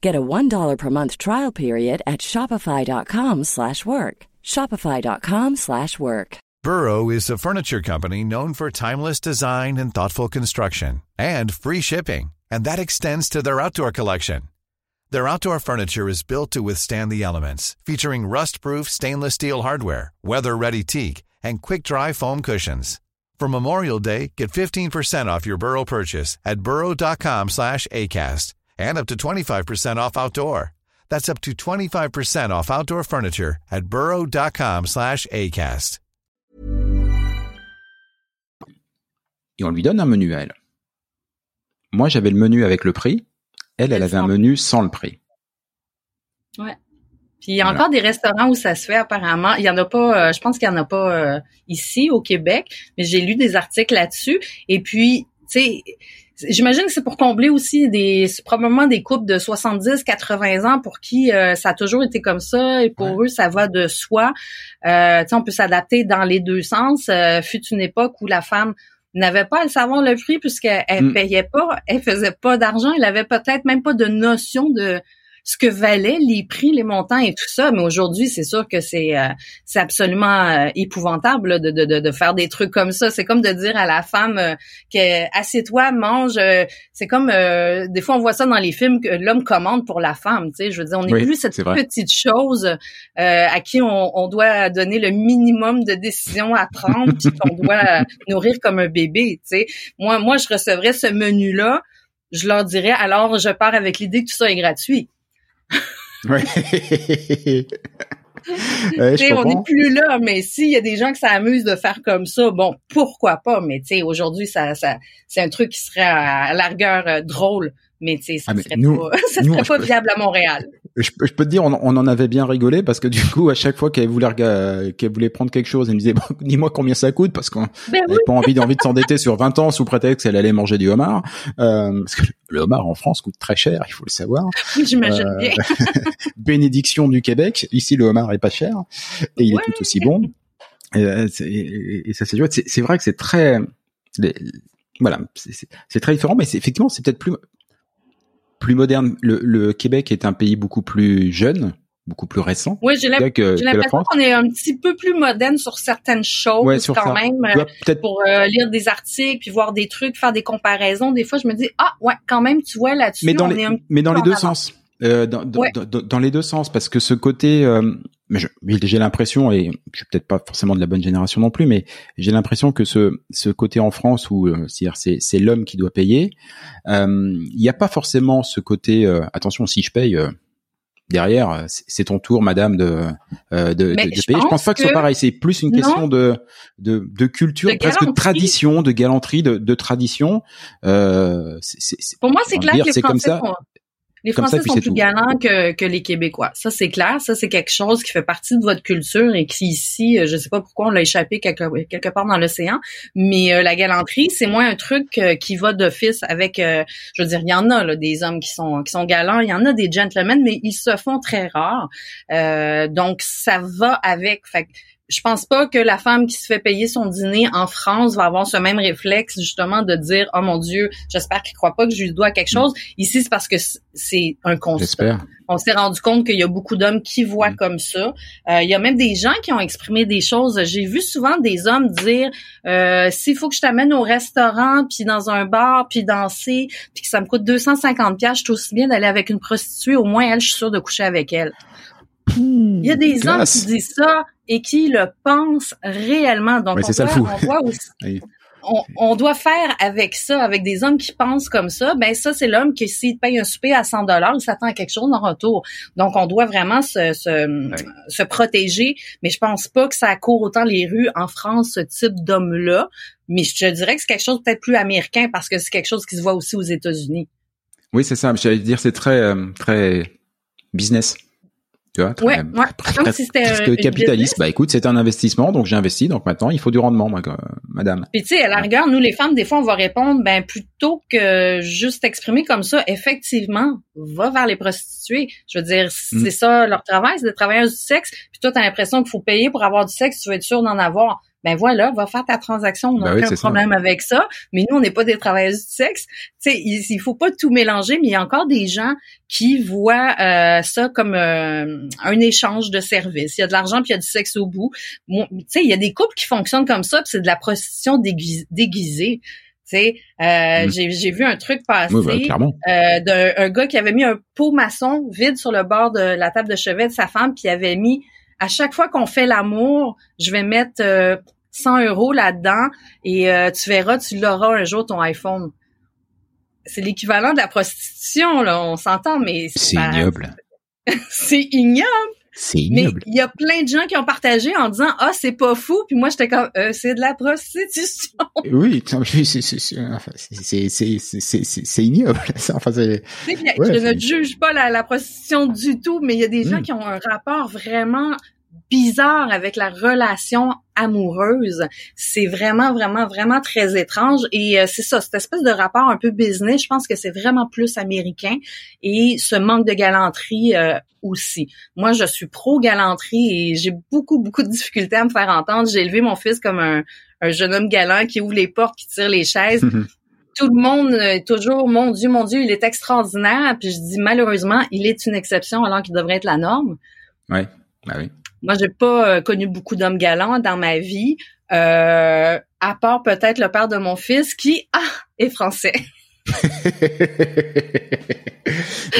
[SPEAKER 4] Get a $1 per month trial period at shopify.com/work. shopify.com/work.
[SPEAKER 5] Burrow is a furniture company known for timeless design and thoughtful construction and free shipping, and that extends to their outdoor collection. Their outdoor furniture is built to withstand the elements, featuring rust-proof stainless steel hardware, weather-ready teak, and quick-dry foam cushions. For Memorial Day, get 15% off your Burrow purchase at burrow.com slash ACAST and up to 25% off outdoor. That's up to 25% off outdoor furniture at burrow.com slash ACAST.
[SPEAKER 2] Et on lui donne un menu à elle. Moi, j'avais le menu avec le prix. Elle, elle avait un menu sans le prix.
[SPEAKER 3] Ouais. Puis il y a encore des restaurants où ça se fait apparemment. Il y en a pas, euh, je pense qu'il y en a pas euh, ici au Québec, mais j'ai lu des articles là-dessus. Et puis, tu sais, j'imagine que c'est pour combler aussi des, probablement des couples de 70, 80 ans pour qui euh, ça a toujours été comme ça et pour eux ça va de soi. Euh, tu sais, on peut s'adapter dans les deux sens. fut une époque où la femme n'avait pas à le savoir le prix puisqu'elle elle
[SPEAKER 2] Mm.
[SPEAKER 3] payait pas, elle faisait pas d'argent, elle avait peut-être même pas de notion de ce que valaient les prix, les montants et tout ça. Mais aujourd'hui, c'est sûr que c'est euh, c'est absolument euh, épouvantable là, de, de, de, faire des trucs comme ça. C'est comme de dire à la femme euh, que assieds-toi, mange. euh, c'est comme euh, des fois on voit ça dans les films que l'homme commande pour la femme. Tu sais, je veux dire, on n'est
[SPEAKER 2] Oui,
[SPEAKER 3] plus cette petite chose euh, à qui on, on doit donner le minimum de décisions à prendre, puis qu'on doit nourrir comme un bébé. Tu sais, moi, moi, je recevrais ce menu-là. Je leur dirais, alors je pars avec l'idée que tout ça est gratuit. [LAUGHS]
[SPEAKER 2] Ouais, [LAUGHS]
[SPEAKER 3] on n'est plus là, mais s'il y a des gens qui s'amusent de faire comme ça, bon, pourquoi pas, mais tu sais, aujourd'hui, ça, ça, c'est un truc qui serait à largueur euh, drôle, mais tu sais, ça
[SPEAKER 2] Ah, mais
[SPEAKER 3] serait
[SPEAKER 2] nous-
[SPEAKER 3] pas, [LAUGHS] ça
[SPEAKER 2] nous,
[SPEAKER 3] serait pas
[SPEAKER 2] peux-
[SPEAKER 3] viable à Montréal.
[SPEAKER 2] Je, peux- je peux te dire, on, on en avait bien rigolé parce que du coup, à chaque fois qu'elle voulait, qu'elle voulait prendre quelque chose, elle me disait, bon, [LAUGHS] dis-moi combien ça coûte parce qu'on
[SPEAKER 3] Ben oui,
[SPEAKER 2] n'avait pas envie, envie de s'endetter sur 20 ans sous prétexte qu'elle allait manger du homard. Euh, parce que le homard en France coûte très cher, il faut le savoir.
[SPEAKER 3] j'imagine
[SPEAKER 2] Euh,
[SPEAKER 3] bien. [LAUGHS]
[SPEAKER 2] Bénédiction du Québec. Ici, le homard est pas cher et il
[SPEAKER 3] Ouais.
[SPEAKER 2] est tout aussi bon. Et, euh, c'est- et- et ça, c'est c'est vrai que c'est très, les- voilà, c'est très différent, mais c'est effectivement, c'est peut-être plus plus moderne. Le, le Québec est un pays beaucoup plus jeune, beaucoup plus récent
[SPEAKER 3] Oui, j'ai l'impression qu'on est un petit peu plus moderne sur certaines choses
[SPEAKER 2] Ouais, sur
[SPEAKER 3] quand
[SPEAKER 2] ça.
[SPEAKER 3] même.
[SPEAKER 2] Peut-être
[SPEAKER 3] pour euh, lire des articles puis voir des trucs, faire des comparaisons. Des fois, je me dis ah ouais, quand même, tu vois là-dessus,
[SPEAKER 2] mais dans
[SPEAKER 3] on
[SPEAKER 2] les
[SPEAKER 3] est un
[SPEAKER 2] mais dans les deux sens euh, dans, dans,
[SPEAKER 3] Ouais.
[SPEAKER 2] dans- dans les deux sens parce que ce côté euh, mais j'ai l'impression et je suis peut-être pas forcément de la bonne génération non plus mais j'ai l'impression que ce ce côté en France où euh, c'est c'est l'homme qui doit payer euh, il n'y a pas forcément ce côté euh, attention si je paye euh, derrière euh, c'est ton tour madame de euh, de, de- de
[SPEAKER 3] je
[SPEAKER 2] payer je pense pas que ce soit
[SPEAKER 3] que-
[SPEAKER 2] pareil c'est plus une
[SPEAKER 3] Non.
[SPEAKER 2] question de de de culture presque de tradition de galanterie de, de tradition euh, c'est- c'est- c'est-
[SPEAKER 3] Pour moi, c'est clair que les
[SPEAKER 2] c'est comme
[SPEAKER 3] Français
[SPEAKER 2] ça.
[SPEAKER 3] Les
[SPEAKER 2] ça,
[SPEAKER 3] Français sont plus galants que, que les Québécois. Ça, c'est clair. Ça, c'est quelque chose qui fait partie de votre culture et qui ici, euh, je sais pas pourquoi on l'a échappé quelque, quelque part dans l'océan, mais euh, la galanterie, c'est moins un truc euh, qui va d'office avec, euh, je veux dire, il y en a là, des hommes qui sont qui sont galants, il y en a des gentlemen, mais ils se font très rares. Euh, donc, ça va avec. Fait je pense pas que la femme qui se fait payer son dîner en France va avoir ce même réflexe justement de dire oh mon Dieu, j'espère qu'il croit pas que je lui dois quelque chose. Ici, c'est parce que c'est un constat. On s'est rendu compte qu'il y a beaucoup d'hommes qui voient
[SPEAKER 2] Mm.
[SPEAKER 3] comme ça. Euh, il y a même des gens qui ont exprimé des choses. J'ai vu souvent des hommes dire euh, s'il faut que je t'amène au restaurant, puis dans un bar, puis danser, puis que ça me coûte 250 pièces, je suis aussi bien d'aller avec une prostituée. Au moins, elle, je suis sûre de coucher avec elle. Il y a des hommes qui disent ça et qui le pensent réellement. Donc,
[SPEAKER 2] Ouais,
[SPEAKER 3] on,
[SPEAKER 2] c'est ça fou.
[SPEAKER 3] on, voit aussi- [LAUGHS]
[SPEAKER 2] Oui.
[SPEAKER 3] on, on doit faire avec ça, avec des hommes qui pensent comme ça. Ben ça, c'est l'homme qui s'il paye un souper à 100 dollars, il s'attend à quelque chose en retour. Donc, on doit vraiment se, se, se protéger. Mais je pense pas que ça court autant les rues en France, ce type d'homme-là. Mais je te dirais que c'est quelque chose peut-être plus américain parce que c'est quelque chose qui se voit aussi aux États-Unis.
[SPEAKER 2] Oui, c'est ça. J'allais dire, c'est très, euh, très business. Tu vois,
[SPEAKER 3] ouais, ouais. comme si
[SPEAKER 2] c'était capitaliste. Bah écoute, c'est un investissement, donc j'ai investi, donc maintenant il faut du rendement, madame.
[SPEAKER 3] Puis tu sais, à la rigueur, nous les femmes, des fois, on va répondre, ben plutôt que juste exprimer comme ça, effectivement, va vers les prostituées. Je veux dire, mm. c'est ça leur travail, c'est de travailler du sexe. Puis toi, t'as l'impression qu'il faut payer pour avoir du sexe, tu veux être sûr d'en avoir ben voilà, va faire ta transaction, on n'a ben aucun problème avec ça. Mais nous, on n'est pas des travailleurs du sexe. Tu sais, il, il, faut pas tout mélanger, mais il y a encore des gens qui voient euh, ça comme euh, un échange de services. Il y a de l'argent puis il y a du sexe au bout. tu sais, il y a des couples qui fonctionnent comme ça, puis c'est de la prostitution déguisée. Tu sais, euh, mm. j'ai vu un truc passer
[SPEAKER 2] ben,
[SPEAKER 3] euh, d'un gars qui avait mis un pot maçon vide sur le bord de la table de chevet de sa femme, puis il avait mis à chaque fois qu'on fait l'amour, je vais mettre 100 euros là-dedans et euh, tu verras, tu l'auras un jour ton iPhone. C'est l'équivalent de la prostitution, là, on s'entend, mais
[SPEAKER 2] c'est ignoble. [LAUGHS]
[SPEAKER 3] c'est ignoble.
[SPEAKER 2] C'est ignoble.
[SPEAKER 3] Mais il y a plein de gens qui ont partagé en disant ah c'est pas fou puis moi j'étais comme euh, c'est de la prostitution.
[SPEAKER 2] Oui, c'est c'est ignoble. [LAUGHS] Enfin,
[SPEAKER 3] ouais, je ne juge pas la, la, prostitution du tout, mais il y a des gens hmm. qui ont un rapport vraiment bizarre avec la relation amoureuse. C'est vraiment, vraiment, vraiment très étrange. Et euh, c'est ça, cette espèce de rapport un peu business, je pense que c'est vraiment plus américain. Et ce manque de galanterie euh, aussi. Moi, je suis pro-galanterie et j'ai beaucoup, beaucoup de difficultés à me faire entendre. J'ai élevé mon fils comme un, un jeune homme galant qui ouvre les portes, qui tire les chaises. [LAUGHS] tout le monde est toujours mon Dieu, mon Dieu, il est extraordinaire. Puis je dis malheureusement, il est une exception alors qu'il devrait être la norme.
[SPEAKER 2] Bah oui.
[SPEAKER 3] Moi, j'ai pas euh, connu beaucoup d'hommes galants dans ma vie, euh, à part peut-être le père de mon fils qui, ah, est français. [LAUGHS]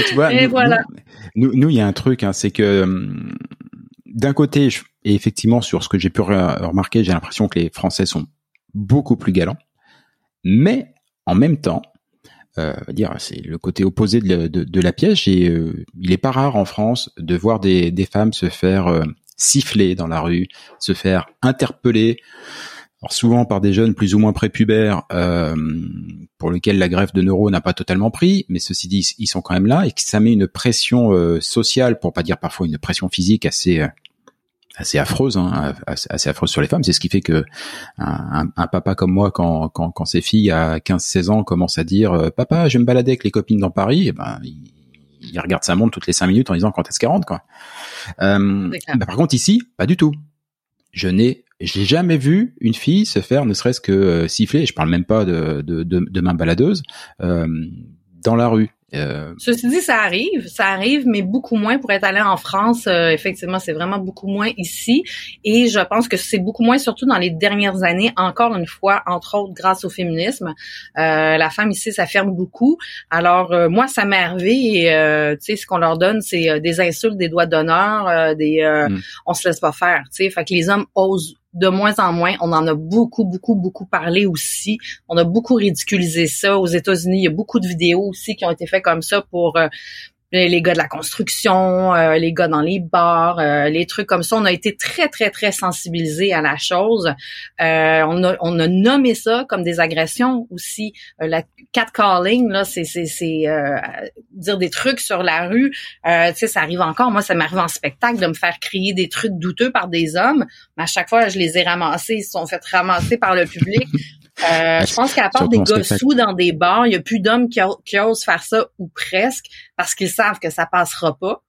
[SPEAKER 2] tu vois, et nous, voilà. Nous, il y a un truc, hein, c'est que hum, d'un côté, et effectivement, sur ce que j'ai pu remarquer, j'ai l'impression que les Français sont beaucoup plus galants, mais en même temps, euh, dire c'est le côté opposé de, de, la pièce. Et euh, il est pas rare en France de voir des, des femmes se faire euh, siffler dans la rue, se faire interpeller, souvent par des jeunes plus ou moins prépubères euh, pour lesquels la greffe de neurones n'a pas totalement pris, mais ceci dit, ils sont quand même là et que ça met une pression euh, sociale, pour pas dire parfois une pression physique assez euh, assez affreuse, hein, assez affreuse sur les femmes. C'est ce qui fait que un, papa comme moi, quand, quand, quand ses filles à 15-16 ans commencent à dire euh, Papa, je vais me balader avec les copines dans Paris », eh ben, regarde sa montre toutes les cinq minutes en disant quand est-ce qu'elle rentre quoi. Euh, bah, par contre ici, pas du tout. Je n'ai j'ai jamais vu une fille se faire ne serait-ce que euh, siffler. Je parle même pas de de, de, de main baladeuse euh, dans la rue.
[SPEAKER 3] Euh, Ceci dit, ça arrive, ça arrive, mais beaucoup moins pour être allé en France. Euh, effectivement, c'est vraiment beaucoup moins ici. Et je pense que c'est beaucoup moins, surtout dans les dernières années, encore une fois, entre autres grâce au féminisme. Euh, la femme ici s'affirme beaucoup. Alors, moi, ça m'est arrivé et, tu sais, ce qu'on leur donne, c'est des insultes, des doigts d'honneur, des mm. on se laisse pas faire, tu sais. Fait que les hommes osent de moins en moins. On en a beaucoup, beaucoup, beaucoup parlé aussi. On a beaucoup ridiculisé ça. Aux États-Unis, il y a beaucoup de vidéos aussi qui ont été faites comme ça pour euh, les gars de la construction, euh, les gars dans les bars, euh, les trucs comme ça. On a été très, très, très sensibilisés à la chose. Euh, on, a, on a nommé ça comme des agressions aussi. la catcalling, là, c'est, c'est, c'est dire des trucs sur la rue. tu sais, ça arrive encore. Moi, ça m'arrive en spectacle de me faire crier des trucs douteux par des hommes. Mais à chaque fois, je les ai ramassés. Ils se sont fait ramasser par le public. Euh, je pense qu'à part des gars sous dans des bars, il y a plus d'hommes qui, qui, osent faire ça ou presque parce qu'ils savent que ça passera pas.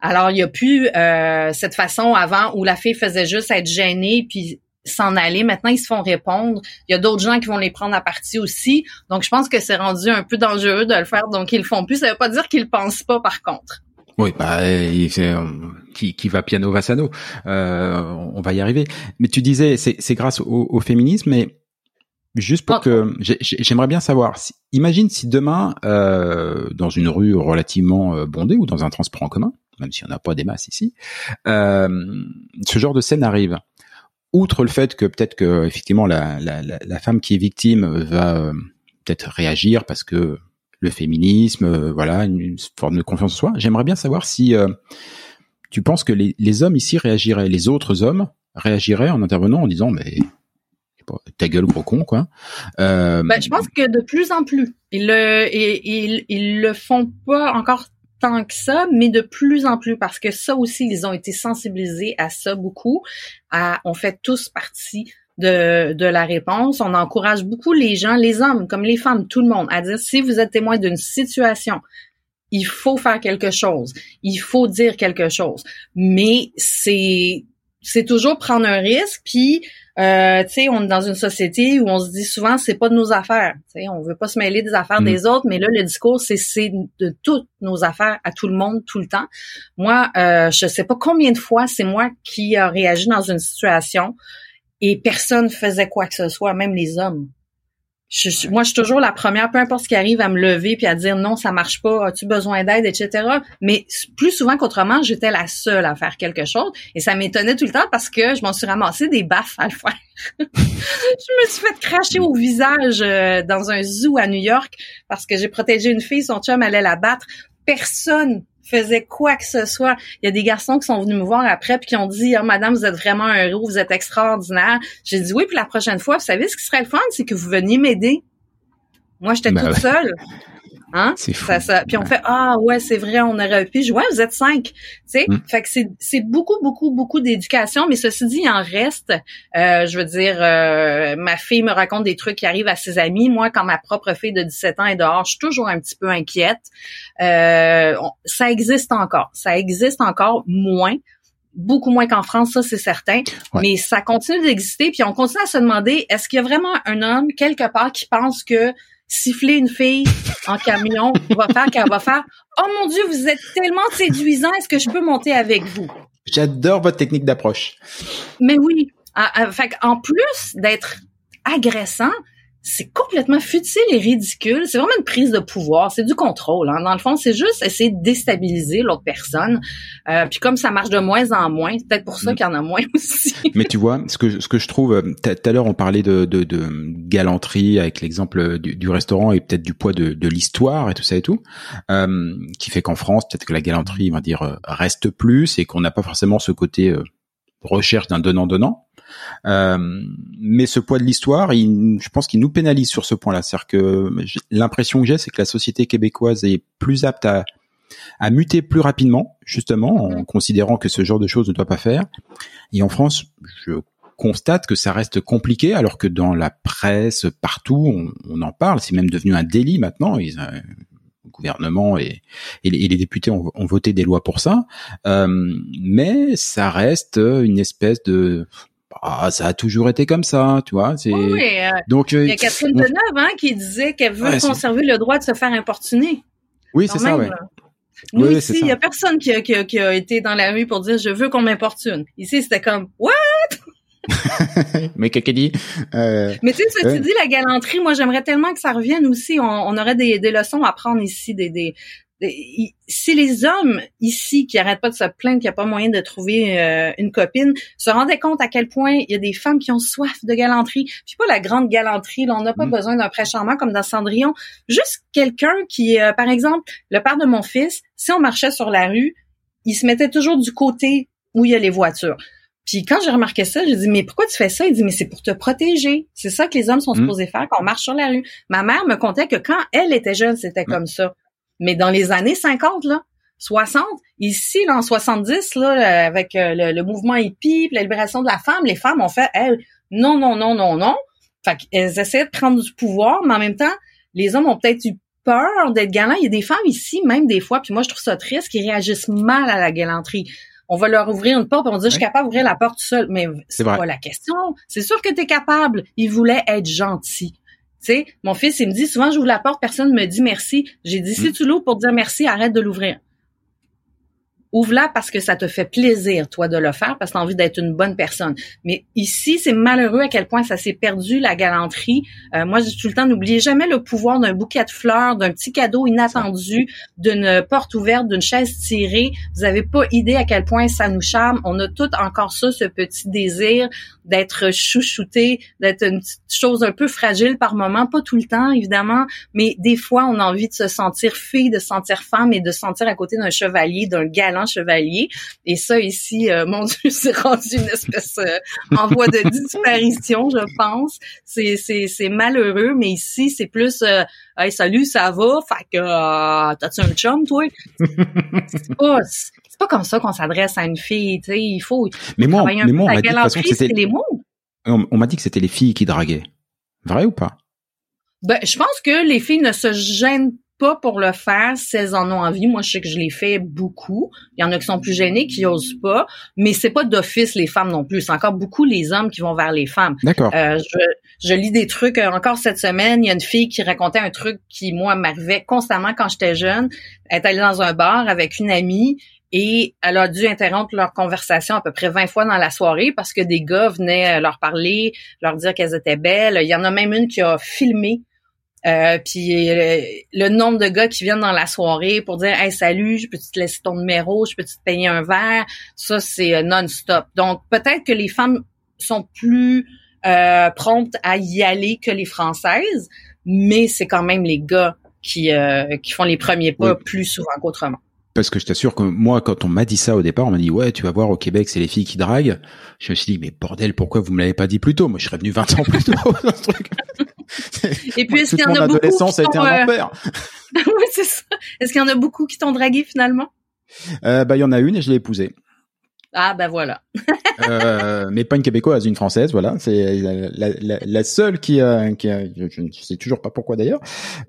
[SPEAKER 3] Alors il y a plus euh, cette façon avant où la fille faisait juste être gênée puis s'en aller. Maintenant ils se font répondre. Il y a d'autres gens qui vont les prendre à partie aussi. Donc je pense que c'est rendu un peu dangereux de le faire. Donc ils le font plus. Ça veut pas dire qu'ils le pensent pas par contre.
[SPEAKER 2] Oui, bah, euh, qui, qui va piano va sano. Euh, on va y arriver. Mais tu disais, c'est grâce au, au féminisme, mais Juste pour que j'aimerais bien savoir. imagine si demain, euh, dans une rue relativement euh, bondée ou dans un transport en commun, même si on n'a pas des masses ici, euh, ce genre de scène arrive. Outre le fait que peut-être que effectivement la, la, la, femme qui est victime va euh, peut-être réagir parce que le féminisme, euh, voilà, une, forme de confiance en soi. J'aimerais bien savoir si tu penses que les, les hommes ici réagiraient, les autres hommes réagiraient en intervenant en disant mais ta gueule gros con quoi.
[SPEAKER 3] Euh, ben, je pense que de plus en plus ils le ils, ils, le font pas encore tant que ça, mais de plus en plus parce que ça aussi, ils ont été sensibilisés à ça beaucoup. À, on fait tous partie de, de la réponse. On encourage beaucoup les gens, les hommes comme les femmes, tout le monde, à dire si vous êtes témoin d'une situation, il faut faire quelque chose, il faut dire quelque chose. Mais c'est c'est toujours prendre un risque, puis euh, tu sais, on est dans une société où on se dit souvent c'est pas de nos affaires. Tu sais, on veut pas se mêler des affaires des mm. autres, mais là le discours c'est c'est de toutes nos affaires à tout le monde tout le temps. Moi, euh, je sais pas combien de fois c'est moi qui a réagi dans une situation et personne faisait quoi que ce soit, même les hommes. Je, moi, je suis toujours la première, peu importe ce qui arrive, à me lever puis à dire non, ça marche pas, as-tu besoin d'aide, etc. Mais plus souvent qu'autrement, j'étais la seule à faire quelque chose et ça m'étonnait tout le temps parce que je m'en suis ramassé des baffes à le faire. [LAUGHS] je me suis fait cracher au visage euh, dans un zoo à New York parce que j'ai protégé une fille, son chum allait la battre. Personne faisait quoi que ce soit. Il y a des garçons qui sont venus me voir après puis qui ont dit oh, madame vous êtes vraiment un héros, vous êtes extraordinaire." J'ai dit "Oui, puis la prochaine fois, vous savez ce qui serait le fun, c'est que vous veniez m'aider." Moi, j'étais ben toute seule. Hein? C'est Ça, ça, puis on fait ah ouais c'est vrai on aurait pu jouer. Vous êtes cinq tu sais. Mm. fait que c'est c'est beaucoup beaucoup beaucoup d'éducation. Mais ceci dit il en reste euh, je veux dire euh, ma fille me raconte des trucs qui arrivent à ses amis. Moi quand ma propre fille de 17 ans est dehors je suis toujours un petit peu inquiète. Euh, ça existe encore. Ça existe encore moins beaucoup moins qu'en France, ça c'est certain, mais ça continue d'exister, puis on continue à se demander, est-ce qu'il y a vraiment un homme quelque part qui pense que siffler une fille en camion va faire qu'elle va faire Oh mon Dieu, vous êtes tellement séduisant, est-ce que je peux monter avec vous?
[SPEAKER 2] J'adore votre technique d'approche.
[SPEAKER 3] Mais oui. Fait en plus d'être agressant, c'est complètement futile et ridicule. C'est vraiment une prise de pouvoir. C'est du contrôle. Hein. Dans le fond, c'est juste essayer de déstabiliser l'autre personne. Euh, puis comme ça marche de moins en moins, c'est peut-être pour ça qu'il y en a moins [LAUGHS] aussi.
[SPEAKER 2] Mais tu vois, ce que ce que je trouve, euh, tout à l'heure on parlait de, de, de galanterie avec l'exemple du, du, restaurant et peut-être du poids de, de l'histoire et tout ça et tout, euh, qui fait qu'en France, peut-être que la galanterie, on va dire, euh, reste plus et qu'on n'a pas forcément ce côté recherche d'un donnant-donnant. Euh, mais ce poids de l'histoire, je pense qu'il nous pénalise sur ce point-là. C'est-à-dire que l'impression que j'ai, c'est que la société québécoise est plus apte à, à muter plus rapidement, justement, en considérant que ce genre de choses ne doit pas faire. Et en France, je constate que ça reste compliqué, alors que dans la presse, partout, on, on en parle. C'est même devenu un délit maintenant. Ils, euh, le gouvernement et, et, les, députés ont, ont, voté des lois pour ça, euh, mais ça reste une espèce de ah, ça a toujours été comme ça, tu vois. C'est
[SPEAKER 3] oui, euh, donc euh, il y a Catherine Deneuve hein, qui disait qu'elle veut conserver le droit de se faire importuner.
[SPEAKER 2] Oui, c'est ça, ouais.
[SPEAKER 3] Nous oui, ici, il y a personne qui a, qui, a, qui a, été dans la rue pour dire je veux qu'on m'importune. Ici, c'était comme what? [LAUGHS]
[SPEAKER 2] Mais qu'est-ce dit?
[SPEAKER 3] Euh, Mais tu sais, tu dis la galanterie, moi j'aimerais tellement que ça revienne aussi. On, on aurait des, des, leçons à prendre ici, des, des, si les hommes ici qui arrêtent pas de se plaindre qu'il n'y a pas moyen de trouver euh, une copine se rendaient compte à quel point il y a des femmes qui ont soif de galanterie, puis pas la grande galanterie, là, on n'a pas mm. besoin d'un pré-charmant comme dans Cendrillon, juste quelqu'un qui, euh, par exemple, le père de mon fils, si on marchait sur la rue, il se mettait toujours du côté où il y a les voitures. Puis quand j'ai remarqué ça, j'ai dit mais pourquoi tu fais ça Il dit mais c'est pour te protéger. C'est ça que les hommes sont mm. supposés faire quand on marche sur la rue. Ma mère me contait que quand elle était jeune, c'était mm. comme ça. Mais dans les années 50 là, 60, ici là en 70 là avec euh, le, mouvement hippie, la libération de la femme, les femmes ont fait elles non non non non non. Fait qu'elles essaient de prendre du pouvoir, mais en même temps, les hommes ont peut-être eu peur d'être galants. Il y a des femmes ici, même des fois, puis moi je trouve ça triste, qui réagissent mal à la galanterie on va leur ouvrir une porte, on va dire, je suis capable d'ouvrir la porte tout seul. Mais c'est pas la question. C'est sûr que tu es capable. Il voulait être gentil. Tu sais, mon fils, il me dit souvent, j'ouvre la porte, personne me dit merci. J'ai dit, si mm. tu l'ouvres pour dire merci, arrête de l'ouvrir ouvre-la parce que ça te fait plaisir, toi, de le faire, parce que tu as envie d'être une bonne personne. Mais ici, c'est malheureux à quel point ça s'est perdu, la galanterie. Euh, moi, je dis tout le temps, n'oubliez jamais le pouvoir d'un bouquet de fleurs, d'un petit cadeau inattendu, d'une porte ouverte, d'une chaise tirée. Vous avez pas idée à quel point ça nous charme. On a tout encore ça, ce petit désir d'être chouchouté, d'être une chose un peu fragile par moment, pas tout le temps, évidemment, mais des fois, on a envie de se sentir fille, de se sentir femme et de se sentir à côté d'un chevalier, d'un galant chevalier. Et ça ici, euh, mon [LAUGHS] Dieu, c'est rendu une espèce euh, en voie de disparition, je pense. C'est c'est c'est malheureux, mais ici c'est plus euh, hey salut, ça va, fait que t'as-tu un chum toi? C'est pas c'est pas comme ça qu'on s'adresse à une fille, tu sais. Il faut.
[SPEAKER 2] Mais moi, mais moi, on
[SPEAKER 3] la
[SPEAKER 2] m'a dit de façon c'était
[SPEAKER 3] les mots.
[SPEAKER 2] on, on m'a dit que c'était les filles qui draguaient. Vrai ou pas?
[SPEAKER 3] Ben, je pense que les filles ne se gênent pas pour le faire si elles en ont envie. Moi, je sais que je l'ai fait beaucoup. Il y en a qui sont plus gênés, qui osent pas. Mais c'est pas d'office les femmes non plus. C'est encore beaucoup les hommes qui vont vers les femmes.
[SPEAKER 2] D'accord.
[SPEAKER 3] Euh, je, je lis des trucs. euh, encore cette semaine, il y a une fille qui racontait un truc qui, moi, m'arrivait constamment quand j'étais jeune. Elle est allée dans un bar avec une amie et elle a dû interrompre leur conversation à peu près 20 fois dans la soirée parce que des gars venaient euh, leur parler, leur dire qu'elles étaient belles. Il y en a même une qui a filmé euh, puis euh, le nombre de gars qui viennent dans la soirée pour dire Hey salut, je peux te laisser ton numéro, je peux te payer un verre, ça c'est euh, non-stop. Donc peut-être que les femmes sont plus euh, promptes à y aller que les françaises, mais c'est quand même les gars qui euh, qui font les premiers pas
[SPEAKER 2] Oui.
[SPEAKER 3] plus souvent qu'autrement.
[SPEAKER 2] Parce que je t'assure que moi, quand on m'a dit ça au départ, on m'a dit ouais, tu vas voir au Québec, c'est les filles qui draguent. Je me suis dit mais bordel, pourquoi vous me l'avez pas dit plus tôt? Moi, je serais venu 20 ans plus tôt. [LAUGHS] truc. [LAUGHS]
[SPEAKER 3] Et puis est-ce qu'il y en a beaucoup
[SPEAKER 2] adolescence
[SPEAKER 3] qui
[SPEAKER 2] a été un
[SPEAKER 3] euh,
[SPEAKER 2] enfer. [LAUGHS]
[SPEAKER 3] oui, c'est ça. Est-ce qu'il y en a beaucoup qui t'ont dragué finalement?
[SPEAKER 2] Euh, bah, il y en a une et je l'ai épousée.
[SPEAKER 3] Ah ben voilà.
[SPEAKER 2] Euh, mais pas une québécoise, une française, voilà. C'est la, la- la- seule qui a, qui a, je, ne sais toujours pas pourquoi d'ailleurs.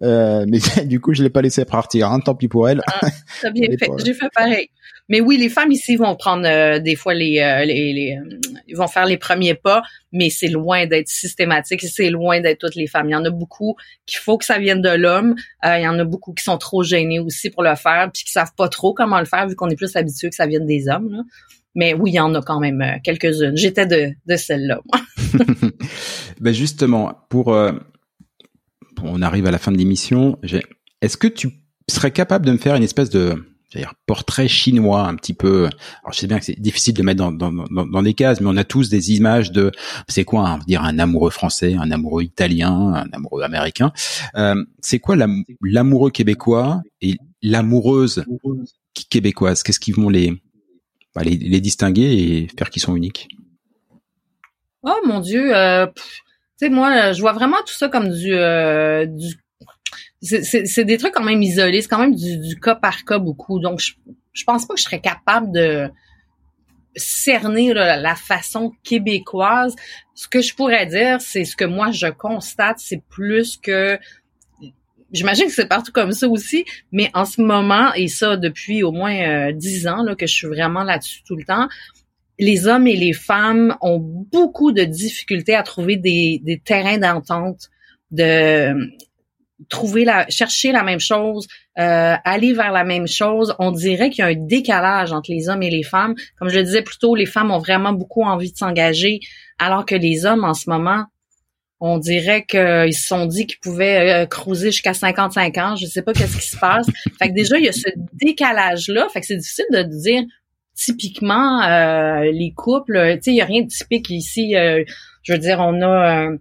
[SPEAKER 2] Euh, mais [LAUGHS] du coup, je l'ai pas laissé partir. Hein, tant pis pour elle.
[SPEAKER 3] T'as bien fait. J'ai fait pareil. Mais oui, les femmes ici vont prendre euh, des fois les, euh, les, les, euh, ils vont faire les premiers pas, mais c'est loin d'être systématique. C'est loin d'être toutes les femmes. Il y en a beaucoup qu'il faut que ça vienne de l'homme. Euh, il y en a beaucoup qui sont trop gênés aussi pour le faire, puis qui savent pas trop comment le faire vu qu'on est plus habitué que ça vienne des hommes. là. Mais oui, il y en a quand même euh, quelques-unes. J'étais de, de celle-là. moi. [LAUGHS] [LAUGHS]
[SPEAKER 2] ben justement, pour, euh, pour- on arrive à la fin de l'émission. j'ai- Est-ce que tu serais capable de me faire une espèce de j'allais dire, portrait chinois un petit peu Alors je sais bien que c'est difficile de mettre dans, dans, dans, dans des cases, mais on a tous des images de c'est quoi hein, dire un amoureux français, un amoureux italien, un amoureux américain. Euh, c'est quoi l'am- l'amoureux québécois et l'amoureuse québécoise? Qu'est-ce qui vont les, bah, les les distinguer et faire qu'ils sont uniques
[SPEAKER 3] Oh mon Dieu, euh, tu sais moi, je vois vraiment tout ça comme du, euh, du c'est des trucs quand même isolés, c'est quand même du, du cas par cas beaucoup. Donc je, je pense pas que je serais capable de cerner là, la façon québécoise. Ce que je pourrais dire, c'est ce que moi je constate, c'est plus que J'imagine que c'est partout comme ça aussi, mais en ce moment, et ça depuis au moins euh, dix ans là, que je suis vraiment là-dessus tout le temps, les hommes et les femmes ont beaucoup de difficultés à trouver des, des terrains d'entente, de trouver la, chercher la même chose, euh, aller vers la même chose. On dirait qu'il y a un décalage entre les hommes et les femmes. Comme je le disais plus tôt, les femmes ont vraiment beaucoup envie de s'engager, alors que les hommes en ce moment, on dirait qu'ils se sont dit qu'ils pouvaient euh, cruiser jusqu'à 55 ans. Je sais pas qu'est-ce qui se passe. [LAUGHS] Fait que déjà, il y a ce décalage-là. Fait que c'est difficile de dire typiquement euh, les couples. Tu sais, il y a rien de typique ici. euh, je veux dire, on a un,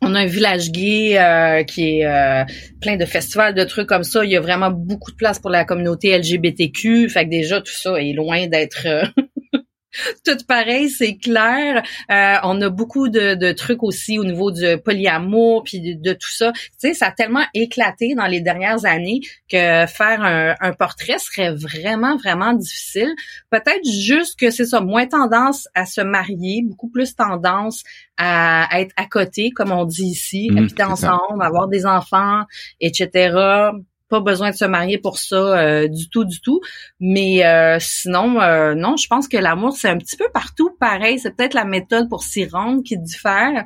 [SPEAKER 3] on a un village gay euh, qui est euh, plein de festivals, de trucs comme ça. Il y a vraiment beaucoup de place pour la communauté LGBTQ. Fait que déjà, tout ça est loin d'être... euh, [LAUGHS] tout pareil, c'est clair. Euh, on a beaucoup de, de trucs aussi au niveau du polyamour puis de, de tout ça. Tu sais, ça a tellement éclaté dans les dernières années que faire un, un portrait serait vraiment vraiment difficile. Peut-être juste que c'est ça, moins tendance à se marier, beaucoup plus tendance à, à être à côté, comme on dit ici,
[SPEAKER 2] Mmh,
[SPEAKER 3] habiter
[SPEAKER 2] ça.
[SPEAKER 3] ensemble, avoir des enfants, etc. Pas besoin de se marier pour ça euh, du tout, du tout. Mais euh, sinon, euh, non, je pense que l'amour, c'est un petit peu partout pareil. C'est peut-être la méthode pour s'y rendre qui diffère.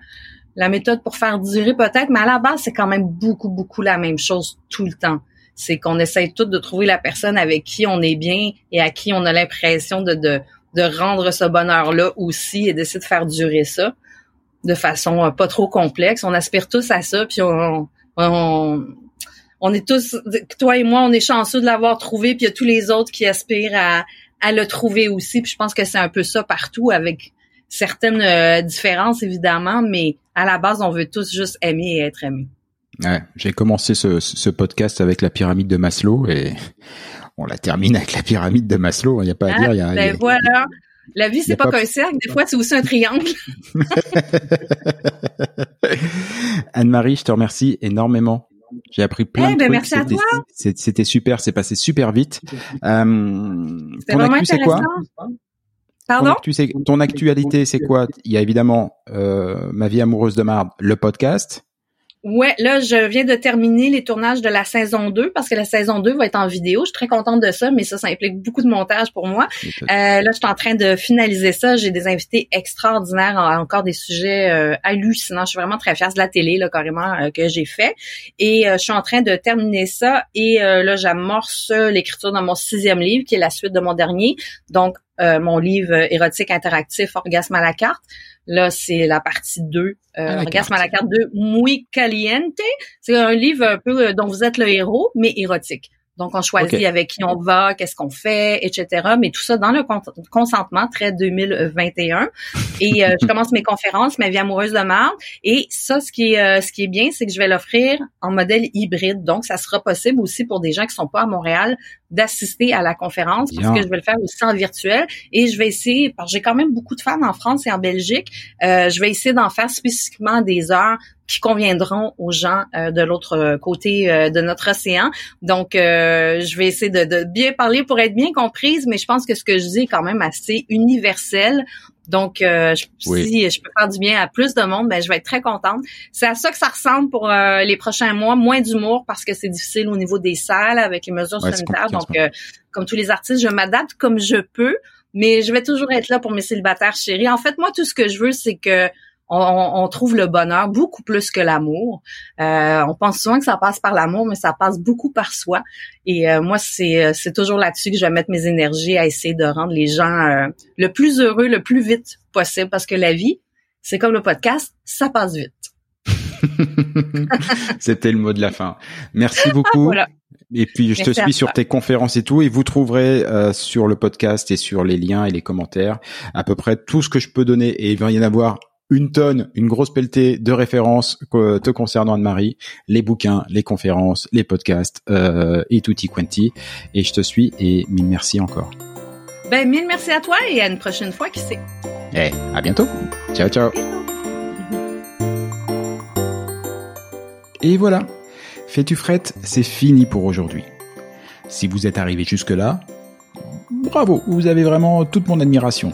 [SPEAKER 3] La méthode pour faire durer peut-être, mais à la base, c'est quand même beaucoup, beaucoup la même chose tout le temps. C'est qu'on essaye tout de trouver la personne avec qui on est bien et à qui on a l'impression de, de, de rendre ce bonheur-là aussi et d'essayer de faire durer ça de façon euh, pas trop complexe. On aspire tous à ça, puis on, on est tous, toi et moi, on est chanceux de l'avoir trouvé, puis il y a tous les autres qui aspirent à, à le trouver aussi. Puis je pense que c'est un peu ça partout, avec certaines euh, différences évidemment, mais à la base, on veut tous juste aimer et être aimé.
[SPEAKER 2] Ouais, j'ai commencé ce, ce podcast avec la pyramide de Maslow et [LAUGHS] On la termine avec la pyramide de Maslow, il n'y a pas à dire. Y a,
[SPEAKER 3] ben voilà. La vie, c'est pas, qu'un cercle, des fois, c'est aussi un triangle. [LAUGHS]
[SPEAKER 2] Anne-Marie, je te remercie énormément. J'ai appris plein
[SPEAKER 3] eh
[SPEAKER 2] de
[SPEAKER 3] ben,
[SPEAKER 2] trucs.
[SPEAKER 3] Merci à toi.
[SPEAKER 2] C'était super, c'est passé super vite. Euh,
[SPEAKER 3] ton actu, c'est quoi? Pardon?
[SPEAKER 2] Ton, actu, ton actualité, c'est quoi? Il y a évidemment euh, Ma vie amoureuse de Marde, le podcast.
[SPEAKER 3] Ouais, là, je viens de terminer les tournages de la saison 2 parce que la saison 2 va être en vidéo. Je suis très contente de ça, mais ça, ça implique beaucoup de montage pour moi. Euh, là, je suis en train de finaliser ça. J'ai des invités extraordinaires, encore des sujets euh, hallucinants. Je suis vraiment très fière de la télé, là, carrément, euh, que j'ai fait. Et euh, je suis en train de terminer ça. Et euh, là, j'amorce l'écriture dans mon sixième livre, qui est la suite de mon dernier. Donc, mon livre érotique interactif Orgasme à la carte. Là, c'est la partie 2, euh, ah, Orgasme à la carte 2, Muy Caliente. C'est un livre un peu euh, dont vous êtes le héros, mais érotique. Donc, on choisit avec qui on va, qu'est-ce qu'on fait, etc. Mais tout ça dans le consentement, très 2021. Et euh, je commence mes conférences, ma vie amoureuse de marde. Et ça, ce qui est, euh, ce qui est bien, c'est que je vais l'offrir en modèle hybride. Donc, ça sera possible aussi pour des gens qui sont pas à Montréal d'assister à la conférence parce que je vais le faire aussi en virtuel. Et je vais essayer, parce que j'ai quand même beaucoup de fans en France et en Belgique, euh, je vais essayer d'en faire spécifiquement des heures qui conviendront aux gens euh, de l'autre euh, côté euh, de notre océan. Donc, je vais essayer de, bien parler pour être bien comprise, mais je pense que ce que je dis est quand même assez universel. Donc, si je peux faire du bien à plus de monde, ben, je vais être très contente. C'est à ça que ça ressemble pour les prochains mois. Moins d'humour parce que c'est difficile au niveau des salles avec les mesures sanitaires. Donc, comme tous les artistes, je m'adapte comme je peux, mais je vais toujours être là pour mes célibataires chéris. En fait, moi, tout ce que je veux, c'est que on, trouve le bonheur beaucoup plus que l'amour. Euh, on pense souvent que ça passe par l'amour, mais ça passe beaucoup par soi. Et euh, moi, c'est euh, c'est toujours là-dessus que je vais mettre mes énergies à essayer de rendre les gens le plus heureux, le plus vite possible, parce que la vie, c'est comme le podcast, ça passe vite. [LAUGHS]
[SPEAKER 2] C'était le mot de la fin. Merci beaucoup. Et puis je te suis sur tes conférences et tout, et vous trouverez sur le podcast et sur les liens et les commentaires à peu près tout ce que je peux donner. Et il va y en avoir une tonne, une grosse pelletée de références te concernant Anne-Marie, les bouquins, les conférences, les podcasts euh, et tutti quanti. Et je te suis et mille merci encore.
[SPEAKER 3] Ben mille merci à toi et à une prochaine fois qui sait.
[SPEAKER 2] Eh, à bientôt. Ciao ciao. Et voilà. Fais-tu frette, c'est fini pour aujourd'hui. Si vous êtes arrivé jusque-là, bravo, vous avez vraiment toute mon admiration.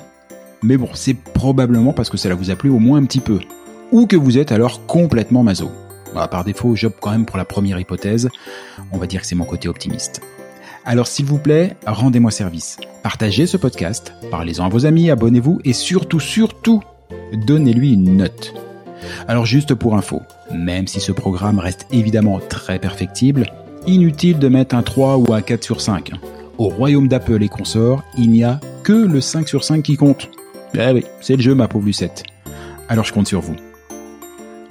[SPEAKER 2] Mais bon, c'est probablement parce que cela vous a plu au moins un petit peu. Ou que vous êtes alors complètement maso. Bah, par défaut, j'opte quand même pour la première hypothèse. On va dire que c'est mon côté optimiste. Alors s'il vous plaît, rendez-moi service. Partagez ce podcast, parlez-en à vos amis, abonnez-vous et surtout, surtout, donnez-lui une note. Alors juste pour info, même si ce programme reste évidemment très perfectible, inutile de mettre un 3 ou un 4 sur 5. Au royaume d'Apple et consorts, il n'y a que le 5 sur 5 qui compte. Eh oui, c'est le jeu, ma pauvre Lucette. Alors je compte sur vous.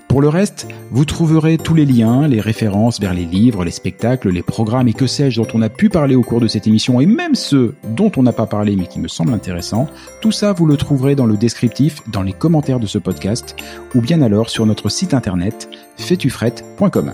[SPEAKER 2] Pour le reste, vous trouverez tous les liens, les références vers les livres, les spectacles, les programmes et que sais-je dont on a pu parler au cours de cette émission et même ceux dont on n'a pas parlé mais qui me semblent intéressants. Tout ça, vous le trouverez dans le descriptif, dans les commentaires de ce podcast ou bien alors sur notre site internet fetufrette.com.